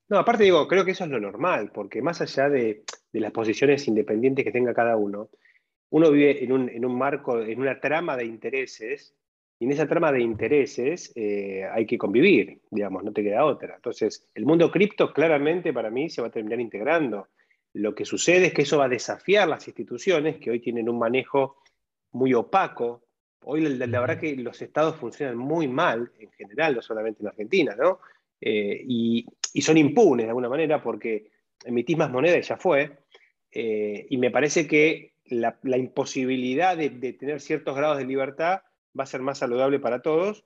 no, aparte digo, creo que eso es lo normal, porque más allá de, de, las posiciones independientes que tenga cada uno, uno vive en un, marco, en una trama de intereses, y en esa trama de intereses eh, hay que convivir, digamos, no te queda otra. Entonces, el mundo cripto claramente para mí se va a terminar integrando. Lo que sucede es que eso va a desafiar las instituciones que hoy tienen un manejo muy opaco. Hoy la, verdad que los estados funcionan muy mal en general, no solamente en Argentina, ¿no? Eh, y, son impunes de alguna manera porque emitís más moneda y ya fue. Eh, y me parece que la, imposibilidad de, tener ciertos grados de libertad va a ser más saludable para todos,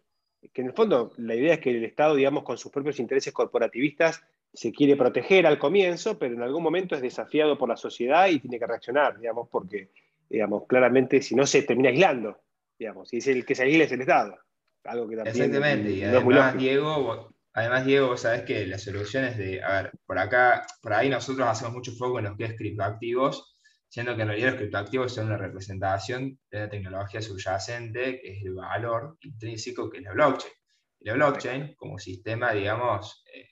que en el fondo la idea es que el Estado, digamos, con sus propios intereses corporativistas, se quiere proteger al comienzo, pero en algún momento es desafiado por la sociedad y tiene que reaccionar, digamos, porque, digamos, claramente si no se termina aislando, digamos, y es el que se aísla es el Estado. Algo que también Exactamente, y además, Diego, Además, Diego, vos sabés que las soluciones de, a ver, por acá, por ahí nosotros hacemos mucho foco en los que es criptoactivos, siendo que en realidad los criptoactivos son una representación de la tecnología subyacente, que es el valor intrínseco que es la blockchain. Y la blockchain, como sistema, digamos, eh,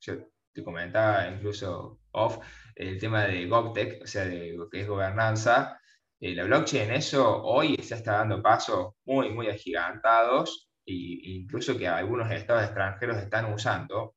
yo te comentaba incluso off, el tema de GovTech, o sea, de lo que es gobernanza, eh, la blockchain eso hoy se está dando pasos muy, muy agigantados incluso que algunos estados extranjeros están usando,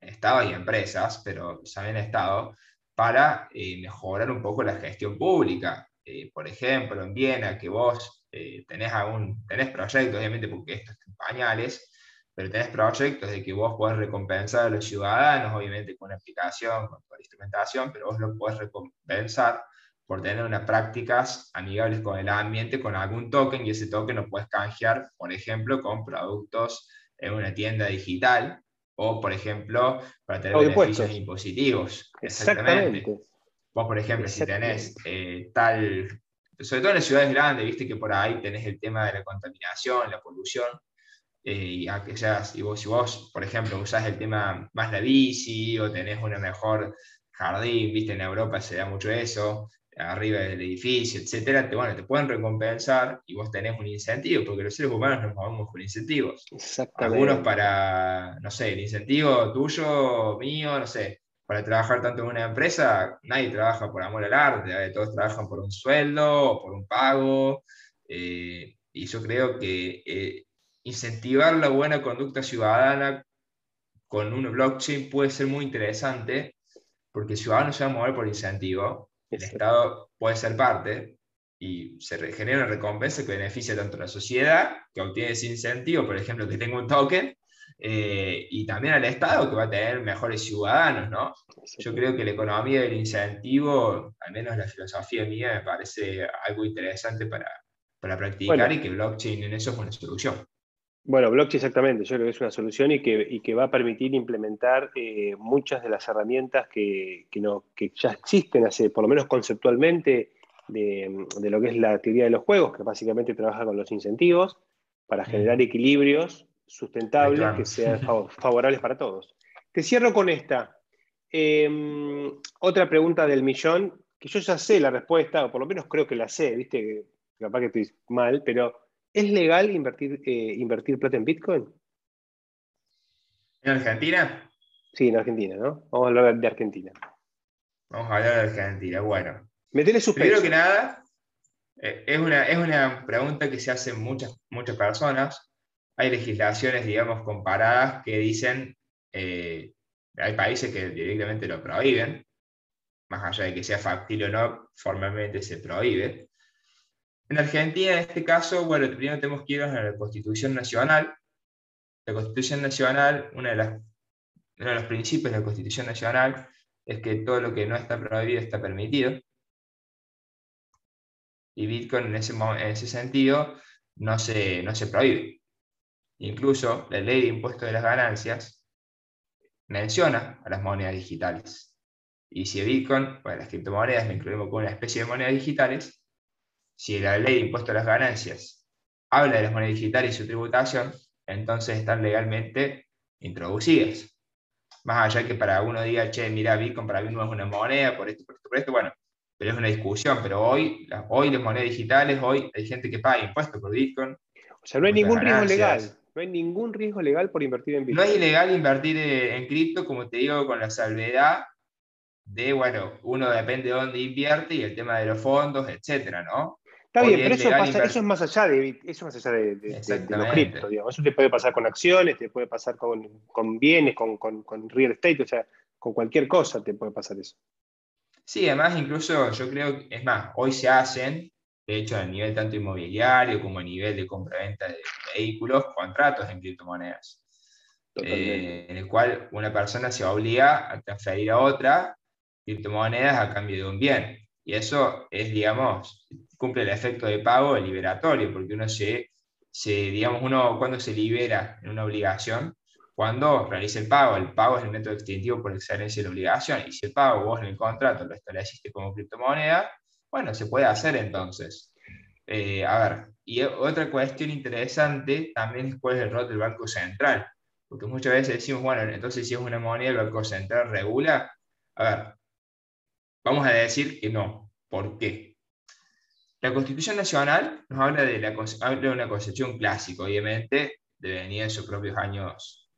estados y empresas, pero también estados, para eh, mejorar un poco la gestión pública. Eh, por ejemplo, en Viena, que vos eh, tenés, algún, tenés proyectos, obviamente porque esto está en pañales, pero tenés proyectos de que vos podés recompensar a los ciudadanos, obviamente con una aplicación, con toda la instrumentación, pero vos lo podés recompensar por tener unas prácticas amigables con el ambiente, con algún token, y ese token lo puedes canjear, por ejemplo, con productos en una tienda digital, o, por ejemplo, para tener beneficios impositivos. Exactamente. Vos, por ejemplo, si tenés eh, tal, sobre todo en las ciudades grandes, viste que por ahí tenés el tema de la contaminación, la polución, eh, y, y vos, si vos, por ejemplo, usás el tema más la bici, o tenés una mejor jardín, viste, en Europa se da mucho eso, arriba del edificio, etcétera, te, bueno, te pueden recompensar y vos tenés un incentivo, porque los seres humanos nos movemos con incentivos. Exactamente. Algunos para, no sé, el incentivo tuyo, mío, no sé, para trabajar tanto en una empresa, nadie trabaja por amor al arte, todos trabajan por un sueldo o por un pago, eh, y yo creo que eh, incentivar la buena conducta ciudadana con un blockchain puede ser muy interesante, porque el ciudadano se va a mover por incentivo, el Estado puede ser parte y se genera una recompensa que beneficia tanto a la sociedad, que obtiene ese incentivo, por ejemplo, que tenga un token, eh, y también al Estado, que va a tener mejores ciudadanos, ¿no? Yo creo que la economía del incentivo, al menos la filosofía mía, me parece algo interesante para, para practicar y que blockchain en eso es una solución. Bueno, blockchain exactamente, yo creo que es una solución y que, que va a permitir implementar eh, muchas de las herramientas que, no, que, ya existen, hace, por lo menos conceptualmente, de, lo que es la teoría de los juegos, que básicamente trabaja con los incentivos para generar equilibrios sustentables que sean favorables para todos. Te cierro con esta. Em, otra pregunta del millón, que yo ya sé la respuesta, o por lo menos creo que la sé, viste, capaz que estoy mal, pero ¿Es legal invertir, eh, invertir plata en Bitcoin? ¿En Argentina? Sí, en Argentina, ¿no? Vamos a hablar de Argentina. Vamos a hablar de Argentina, bueno. Metele. Primero que nada, eh, es, una, es una pregunta que se hacen muchas, muchas personas. Hay legislaciones, digamos, comparadas que dicen, eh, hay países que directamente lo prohíben, más allá de que sea factible o no, formalmente se prohíbe. En Argentina, en este caso, bueno, primero tenemos que ir a la Constitución Nacional. La Constitución Nacional, una de las, uno de los principios de la Constitución Nacional es que todo lo que no está prohibido está permitido. Y Bitcoin en ese, en ese sentido no se, no se prohíbe. Incluso la ley de impuesto de las ganancias menciona a las monedas digitales. Y si Bitcoin, bueno, las criptomonedas, me incluimos como una especie de monedas digitales, si la ley de impuesto a las ganancias habla de las monedas digitales y su tributación, entonces están legalmente introducidas. Más allá que para uno diga, che, mira, Bitcoin para mí no es una moneda, por esto, por esto, por esto, bueno, pero es una discusión, pero hoy, hoy las monedas digitales, hoy hay gente que paga impuestos por Bitcoin. O sea, no hay ningún riesgo legal. No hay ningún riesgo legal por invertir en Bitcoin. No es ilegal invertir en cripto, como te digo, con la salvedad de, bueno, uno depende de dónde invierte y el tema de los fondos, etcétera, ¿no? Está bien, pero eso, es más allá de, eso más allá de, los criptos, digamos. Eso te puede pasar con acciones, te puede pasar con, bienes, con, real estate, o sea, con cualquier cosa te puede pasar eso. Sí, además incluso yo creo, es más, hoy se hacen, de hecho a nivel tanto inmobiliario como a nivel de compra-venta de vehículos, contratos en criptomonedas. Eh, en el cual una persona se obliga a transferir a otra criptomonedas a cambio de un bien. Y eso es, digamos, cumple el efecto de pago liberatorio, porque uno se, se, digamos, uno cuando se libera en una obligación, cuando realiza el pago, el pago es el método extintivo por excelencia de la obligación, y si el pago vos en el contrato lo estableciste como criptomoneda, bueno, se puede hacer entonces. Eh, a ver, y otra cuestión interesante también es cuál es el rol del Banco Central. Porque muchas veces decimos, bueno, entonces si es una moneda, el Banco Central regula. A ver, vamos a decir que no. ¿Por qué? La Constitución Nacional nos habla de, la, habla de una concepción clásica, obviamente, de venir en sus propios años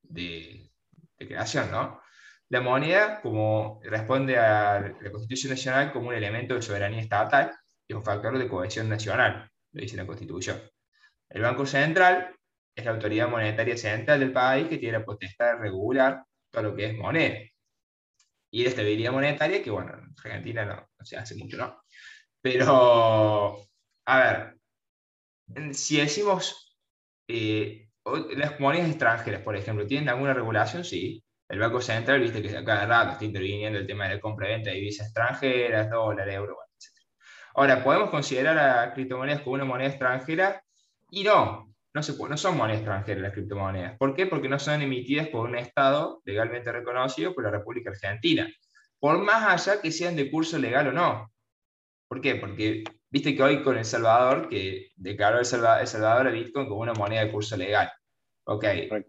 de, de creación, ¿no? La moneda como, responde a la Constitución Nacional como un elemento de soberanía estatal y un factor de cohesión nacional, lo dice la Constitución. El Banco Central es la autoridad monetaria central del país que tiene la potestad de regular todo lo que es moneda. Y de estabilidad monetaria, que bueno, en Argentina no, se hace mucho, ¿no? Pero, a ver, si decimos eh, las monedas extranjeras, por ejemplo, ¿tienen alguna regulación? Sí. El Banco Central, viste que cada rato está interviniendo el tema de la compra y venta de divisas extranjeras, dólar, euro, etc. Ahora, ¿podemos considerar a criptomonedas como una moneda extranjera? Y no, no, se no son monedas extranjeras las criptomonedas. ¿Por qué? Porque no son emitidas por un Estado legalmente reconocido por la República Argentina. Por más allá que sean de curso legal o no. ¿Por qué? Porque viste que hoy con El Salvador, que declaró El Salvador, a Bitcoin como una moneda de curso legal. Ok.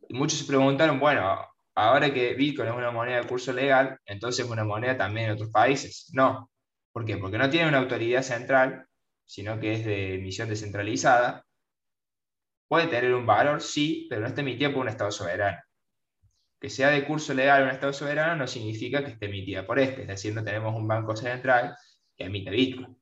Y muchos se preguntaron, bueno, ahora que Bitcoin es una moneda de curso legal, entonces es una moneda también en otros países. No. ¿Por qué? Porque no tiene una autoridad central, sino que es de emisión descentralizada. Puede tener un valor, sí, pero no está emitida por un Estado soberano. Que sea de curso legal un Estado soberano no significa que esté emitida por este, es decir, no tenemos un banco central que emite Bitcoin.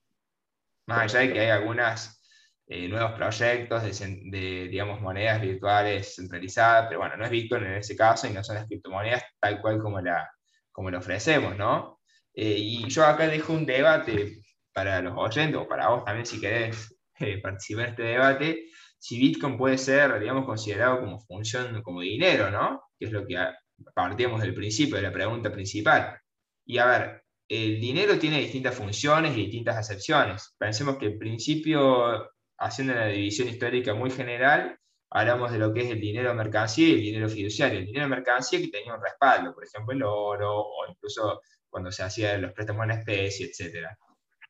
Más allá de que hay algunos eh, nuevos proyectos de, digamos, monedas virtuales centralizadas, pero bueno, no es Bitcoin en ese caso y no son las criptomonedas tal cual como la, como lo ofrecemos, ¿no? Eh, y yo acá dejo un debate para los oyentes, o para vos también si querés eh, participar en este debate, si Bitcoin puede ser, digamos, considerado como función, como dinero, ¿no? Que es lo que partimos del principio, de la pregunta principal. Y a ver, el dinero tiene distintas funciones y distintas acepciones. Pensemos que el principio, haciendo una división histórica muy general, hablamos de lo que es el dinero mercancía y el dinero fiduciario. El dinero mercancía que tenía un respaldo, por ejemplo, el oro o incluso cuando se hacían los préstamos en especie, etc.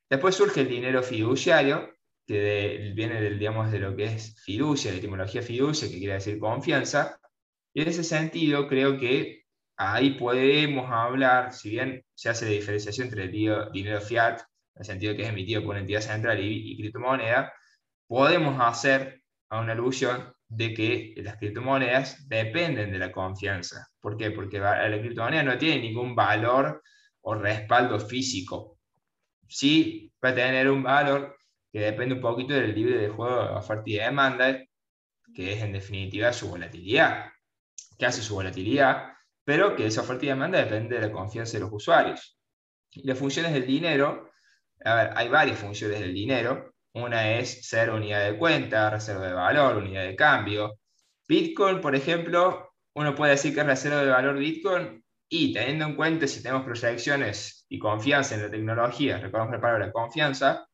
Después surge el dinero fiduciario, que viene del, digamos, de lo que es fiducia, de etimología fiducia, que quiere decir confianza. Y en ese sentido creo que ahí podemos hablar, si bien se hace la diferenciación entre el dinero fiat, en el sentido que es emitido por una entidad central y, criptomoneda, podemos hacer a una alusión de que las criptomonedas dependen de la confianza. ¿Por qué? Porque la criptomoneda no tiene ningún valor o respaldo físico. Sí va a tener un valor que depende un poquito del libre de juego de oferta y demanda, que es en definitiva su volatilidad. ¿Qué hace su volatilidad? pero que esa oferta y demanda depende de la confianza de los usuarios. Y las funciones del dinero, a ver, hay varias funciones del dinero. Una es ser unidad de cuenta, reserva de valor, unidad de cambio. Bitcoin, por ejemplo, uno puede decir que es reserva de valor Bitcoin y teniendo en cuenta si tenemos proyecciones y confianza en la tecnología, recordemos la palabra confianza,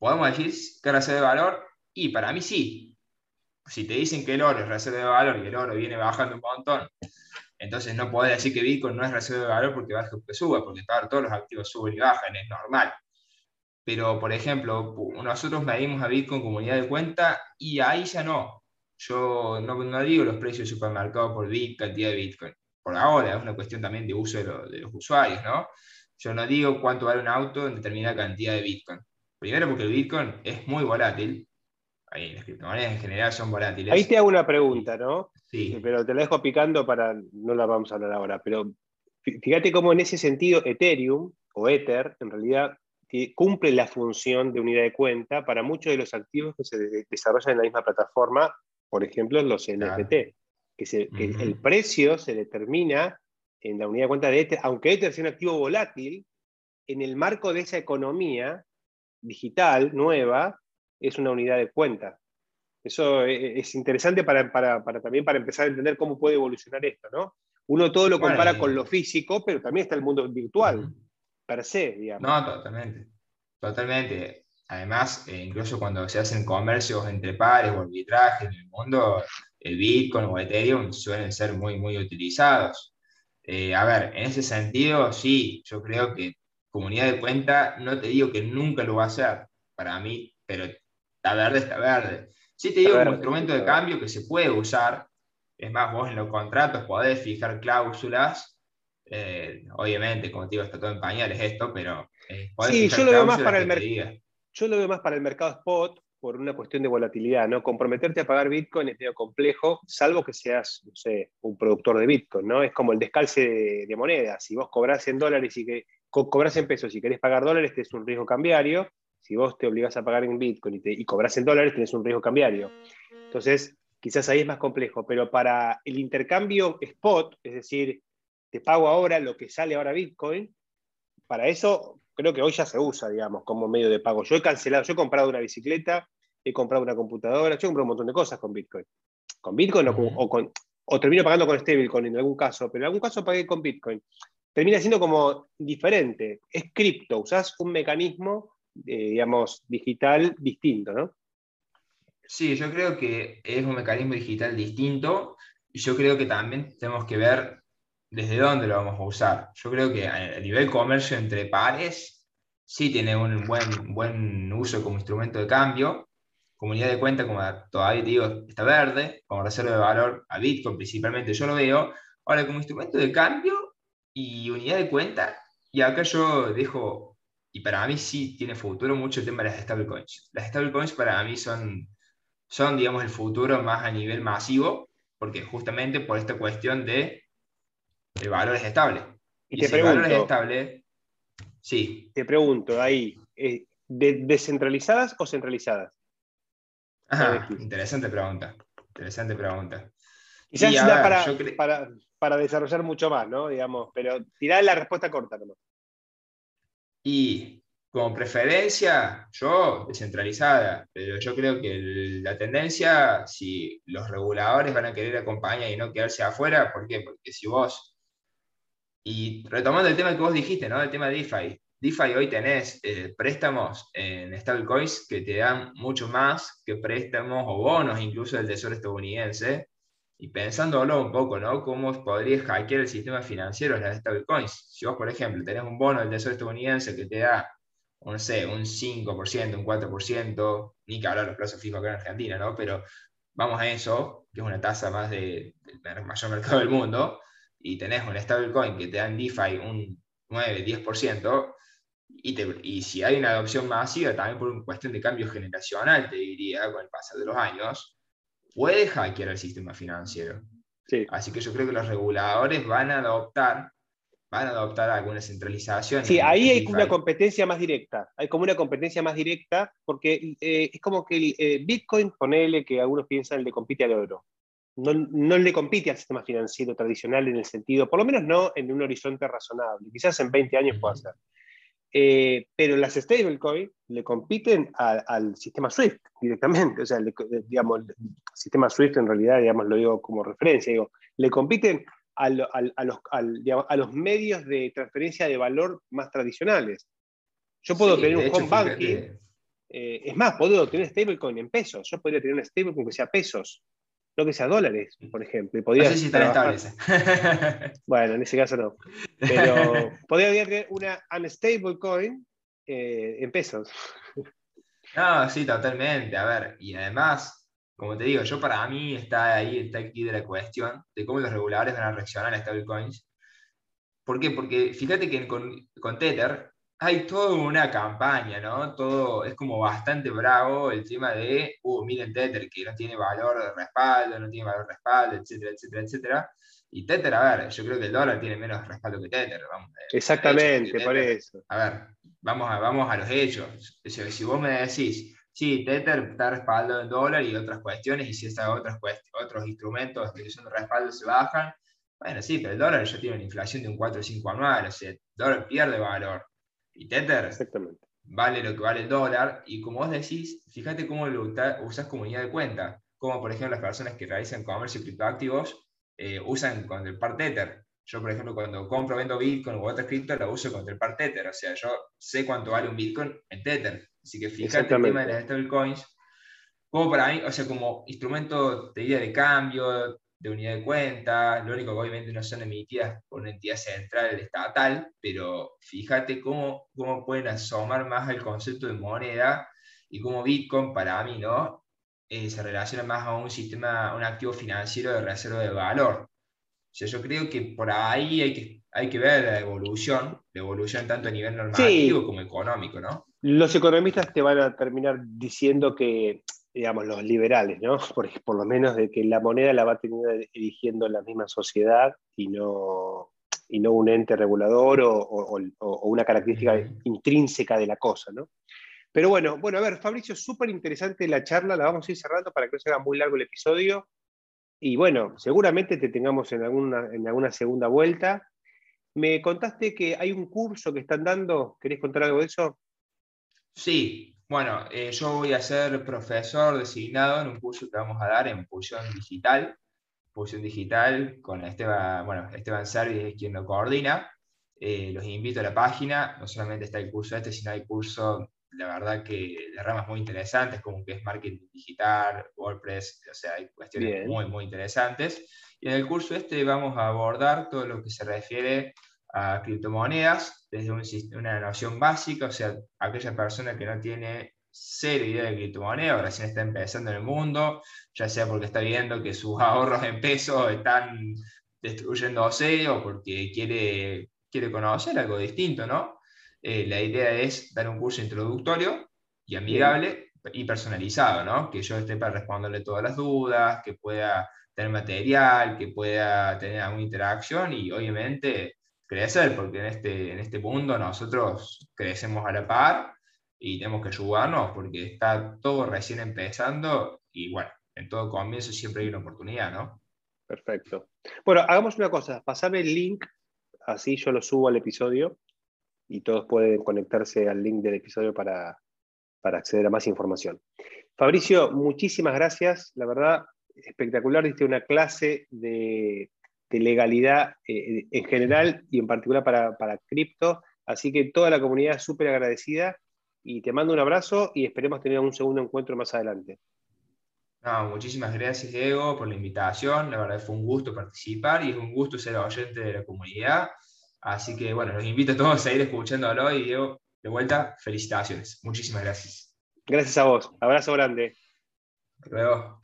podemos decir que es reserva de valor y para mí sí. Si te dicen que el oro es reserva de valor y el oro viene bajando un montón entonces no podés decir que Bitcoin no es reserva de valor porque baja o que suba, porque todos los activos suben y bajan, es normal. Pero, por ejemplo, nosotros medimos a Bitcoin como unidad de cuenta y ahí ya no. Yo no, digo los precios de supermercado por bit, cantidad de Bitcoin. Por ahora es una cuestión también de uso de, los usuarios, ¿no? Yo no digo cuánto vale un auto en determinada cantidad de Bitcoin. Primero porque el Bitcoin es muy volátil. Ahí, las criptomonedas en general son volátiles. Ahí te hago una pregunta, ¿no? Sí. Pero te la dejo picando para, no la vamos a hablar ahora, pero fíjate cómo en ese sentido Ethereum o Ether en realidad cumple la función de unidad de cuenta para muchos de los activos que se desarrollan en la misma plataforma, por ejemplo los NFT, que, el precio se determina en la unidad de cuenta de Ether, aunque Ether sea un activo volátil, en el marco de esa economía digital nueva, es una unidad de cuenta. Eso e, e, es interesante para, también para empezar a entender cómo puede evolucionar esto, ¿no? Uno todo lo compara con lo físico, pero también está el mundo virtual, per se, digamos. No, totalmente. Totalmente. Además, eh, incluso cuando se hacen comercios entre pares o arbitraje en el mundo, el Bitcoin o Ethereum suelen ser muy, muy utilizados. Eh, a ver, en ese sentido, sí, yo creo que comunidad de cuenta, no te digo que nunca lo va a hacer, para mí, pero está verde, está verde. Sí te digo como instrumento de cambio que se puede usar, Es más, vos en los contratos podés fijar cláusulas. Eh, obviamente, como te digo, está todo en pañales esto, pero eh, sí, yo lo veo más para el mercado. Yo lo veo más para el mercado spot por una cuestión de volatilidad, ¿no? Comprometerte a pagar Bitcoin es medio complejo, salvo que seas, no sé, un productor de Bitcoin, ¿no? Es como el descalce de, de monedas. Si vos cobras en dólares y que cobras en pesos y querés pagar dólares, es un riesgo cambiario. Si vos te obligás a pagar en Bitcoin y, te, y cobras en dólares, tenés un riesgo cambiario. Entonces, quizás ahí es más complejo, pero para el intercambio spot, es decir, te pago ahora lo que sale ahora Bitcoin, para eso creo que hoy ya se usa, digamos, como medio de pago. Yo he cancelado, yo he comprado una bicicleta, he comprado una computadora, yo he comprado un montón de cosas con Bitcoin. Con Bitcoin o, con, o termino pagando con stablecoin en algún caso, pero en algún caso pagué con Bitcoin. Termina siendo como diferente. Es cripto, usás un mecanismo, eh, digamos, digital distinto, ¿no? Sí, yo creo que es un mecanismo digital distinto yo creo que también tenemos que ver desde dónde lo vamos a usar. Yo creo que a nivel comercio entre pares sí tiene un buen, buen uso como instrumento de cambio. Comunidad de cuenta, como todavía te digo, está verde, como reserva de valor a Bitcoin principalmente, yo lo veo. Ahora, como instrumento de cambio y unidad de cuenta, y acá yo dejo, y para mí sí tiene futuro mucho el tema de las stablecoins. Las stablecoins para mí son son, digamos, el futuro más a nivel masivo, porque justamente por esta cuestión de el valor es estable. Y, te si pregunto, el valor es estable, sí. Te pregunto ahí, eh, ¿descentralizadas o centralizadas? Ajá, interesante pregunta. Interesante pregunta. Quizás para, para, desarrollar mucho más, ¿no? Digamos, pero tirá la respuesta corta nomás. Y como preferencia, yo descentralizada, pero yo creo que la tendencia, si los reguladores van a querer acompañar y no quedarse afuera, ¿por qué? Porque si vos, y retomando el tema que vos dijiste, ¿no? El tema de DeFi, DeFi hoy tenés eh, préstamos en stablecoins que te dan mucho más que préstamos o bonos incluso del Tesoro estadounidense. Y pensándolo un poco, ¿no? ¿Cómo podrías hackear el sistema financiero de las stablecoins? Si vos, por ejemplo, tenés un bono del Tesoro estadounidense que te da no sé, un 5%, un 4%, ni que hablar los plazos fijos acá en Argentina, ¿no? Pero vamos a eso, que es una tasa más de, del mayor mercado del mundo, y tenés un stablecoin que te da en DeFi un 9, 10%, y, te, y si hay una adopción masiva, también por una cuestión de cambio generacional, te diría, con el pasar de los años, puede hackear el sistema financiero. Sí. Así que yo creo que los reguladores van a adoptar van a adoptar alguna centralización. Sí, ahí hay una competencia más directa. Hay como una competencia más directa porque eh, es como que el eh, Bitcoin, ponele que algunos piensan, le compite al oro. No, no, le compite al sistema financiero tradicional en el sentido, por lo menos no en un horizonte razonable. Quizás en 20 años pueda ser. Eh, pero las stablecoins le compiten al sistema SWIFT directamente. O sea, digamos, el sistema SWIFT en realidad, digamos, lo digo como referencia, digo, le compiten a, los, a, los, medios de transferencia de valor más tradicionales. Yo puedo tener un home banking, eh, es más, puedo tener stablecoin en pesos. Yo podría tener un stablecoin que sea pesos, no que sea dólares, por ejemplo. no sé si están estables. bueno, en ese caso no. Pero podría tener una unstable coin eh, en pesos. No, sí, totalmente. A ver, y además, como te digo, yo para mí está ahí, está aquí de la cuestión de cómo los reguladores van a reaccionar a stablecoins. ¿Por qué? Porque fíjate que con, con Tether hay toda una campaña, ¿no? Todo es como bastante bravo el tema de, uh, miren Tether, que no tiene valor de respaldo, no tiene valor de respaldo, etcétera, etcétera, etcétera. Y Tether, a ver, yo creo que el dólar tiene menos respaldo que Tether. Vamos, Exactamente, por eso. A ver, vamos a, vamos a los hechos. si vos me decís, Sí, Tether está respaldado en dólar y otras cuestiones, y si esas otras otros instrumentos de son de respaldo se bajan, bueno, sí, pero el dólar ya tiene una inflación de un 4 o 5 anual, o sea, el dólar pierde valor. Y Tether vale lo que vale el dólar, y como vos decís, fíjate cómo lo usas como unidad de cuenta, como por ejemplo las personas que realizan comercio criptoactivos eh, usan con el par Tether. Yo, por ejemplo, cuando compro vendo Bitcoin u otra cripto, la uso con el par Tether. O sea, yo sé cuánto vale un Bitcoin en Tether. Así que fíjate el tema de las stablecoins, como para mí, o sea, como instrumento de idea de cambio, de unidad de cuenta, lo único que obviamente no son emitidas por una entidad central estatal, pero fíjate cómo, cómo pueden asomar más al concepto de moneda y cómo Bitcoin para mí, ¿no? eh, se relaciona más a un sistema, un activo financiero de reserva de valor. O sea, yo creo que por ahí hay que, hay que ver la evolución, la evolución tanto a nivel normativo como económico, ¿no? Los economistas te van a terminar diciendo que, digamos, los liberales, ¿no? Por, por lo menos de que la moneda la va a tener eligiendo la misma sociedad y no, y no un ente regulador o, o, una característica intrínseca de la cosa, ¿no? Pero bueno, bueno, a ver, Fabricio, súper interesante la charla, la vamos a ir cerrando para que no se haga muy largo el episodio. Y bueno, seguramente te tengamos en alguna, en alguna segunda vuelta. Me contaste que hay un curso que están dando, ¿querés contar algo de eso? Sí, bueno, eh, yo voy a ser profesor designado en un curso que vamos a dar en pulsión digital. Pulsión digital con Esteban, bueno, Esteban Servi es quien lo coordina. Eh, los invito a la página, no solamente está el curso este, sino hay curso la verdad que de ramas muy interesantes, como que es marketing digital, WordPress, o sea, hay cuestiones muy, muy interesantes. Y en el curso este vamos a abordar todo lo que se refiere a criptomonedas desde una noción básica, o sea, aquella persona que no tiene cero idea de criptomonedas, o recién está empezando en el mundo, ya sea porque está viendo que sus ahorros en pesos están destruyéndose o porque quiere, quiere conocer algo distinto, ¿no? Eh, la idea es dar un curso introductorio y amigable y personalizado, ¿no? Que yo esté para responderle todas las dudas, que pueda tener material, que pueda tener alguna interacción y obviamente crecer, porque en este, en este mundo nosotros crecemos a la par y tenemos que ayudarnos porque está todo recién empezando y bueno, en todo comienzo siempre hay una oportunidad, ¿no? Perfecto. Bueno, hagamos una cosa, pasame el link, así yo lo subo al episodio y todos pueden conectarse al link del episodio para, acceder a más información. Fabricio, muchísimas gracias. La verdad, espectacular. Diste una clase de, legalidad eh, en general y en particular para, para cripto. Así que toda la comunidad es súper agradecida y te mando un abrazo y esperemos tener un segundo encuentro más adelante. muchísimas gracias, Diego, por la invitación. La verdad fue un gusto participar y es un gusto ser oyente de la comunidad. Así que bueno, los invito a todos a seguir escuchándolo y Diego, de vuelta, felicitaciones. Muchísimas gracias. Gracias a vos. Abrazo grande. Hasta luego.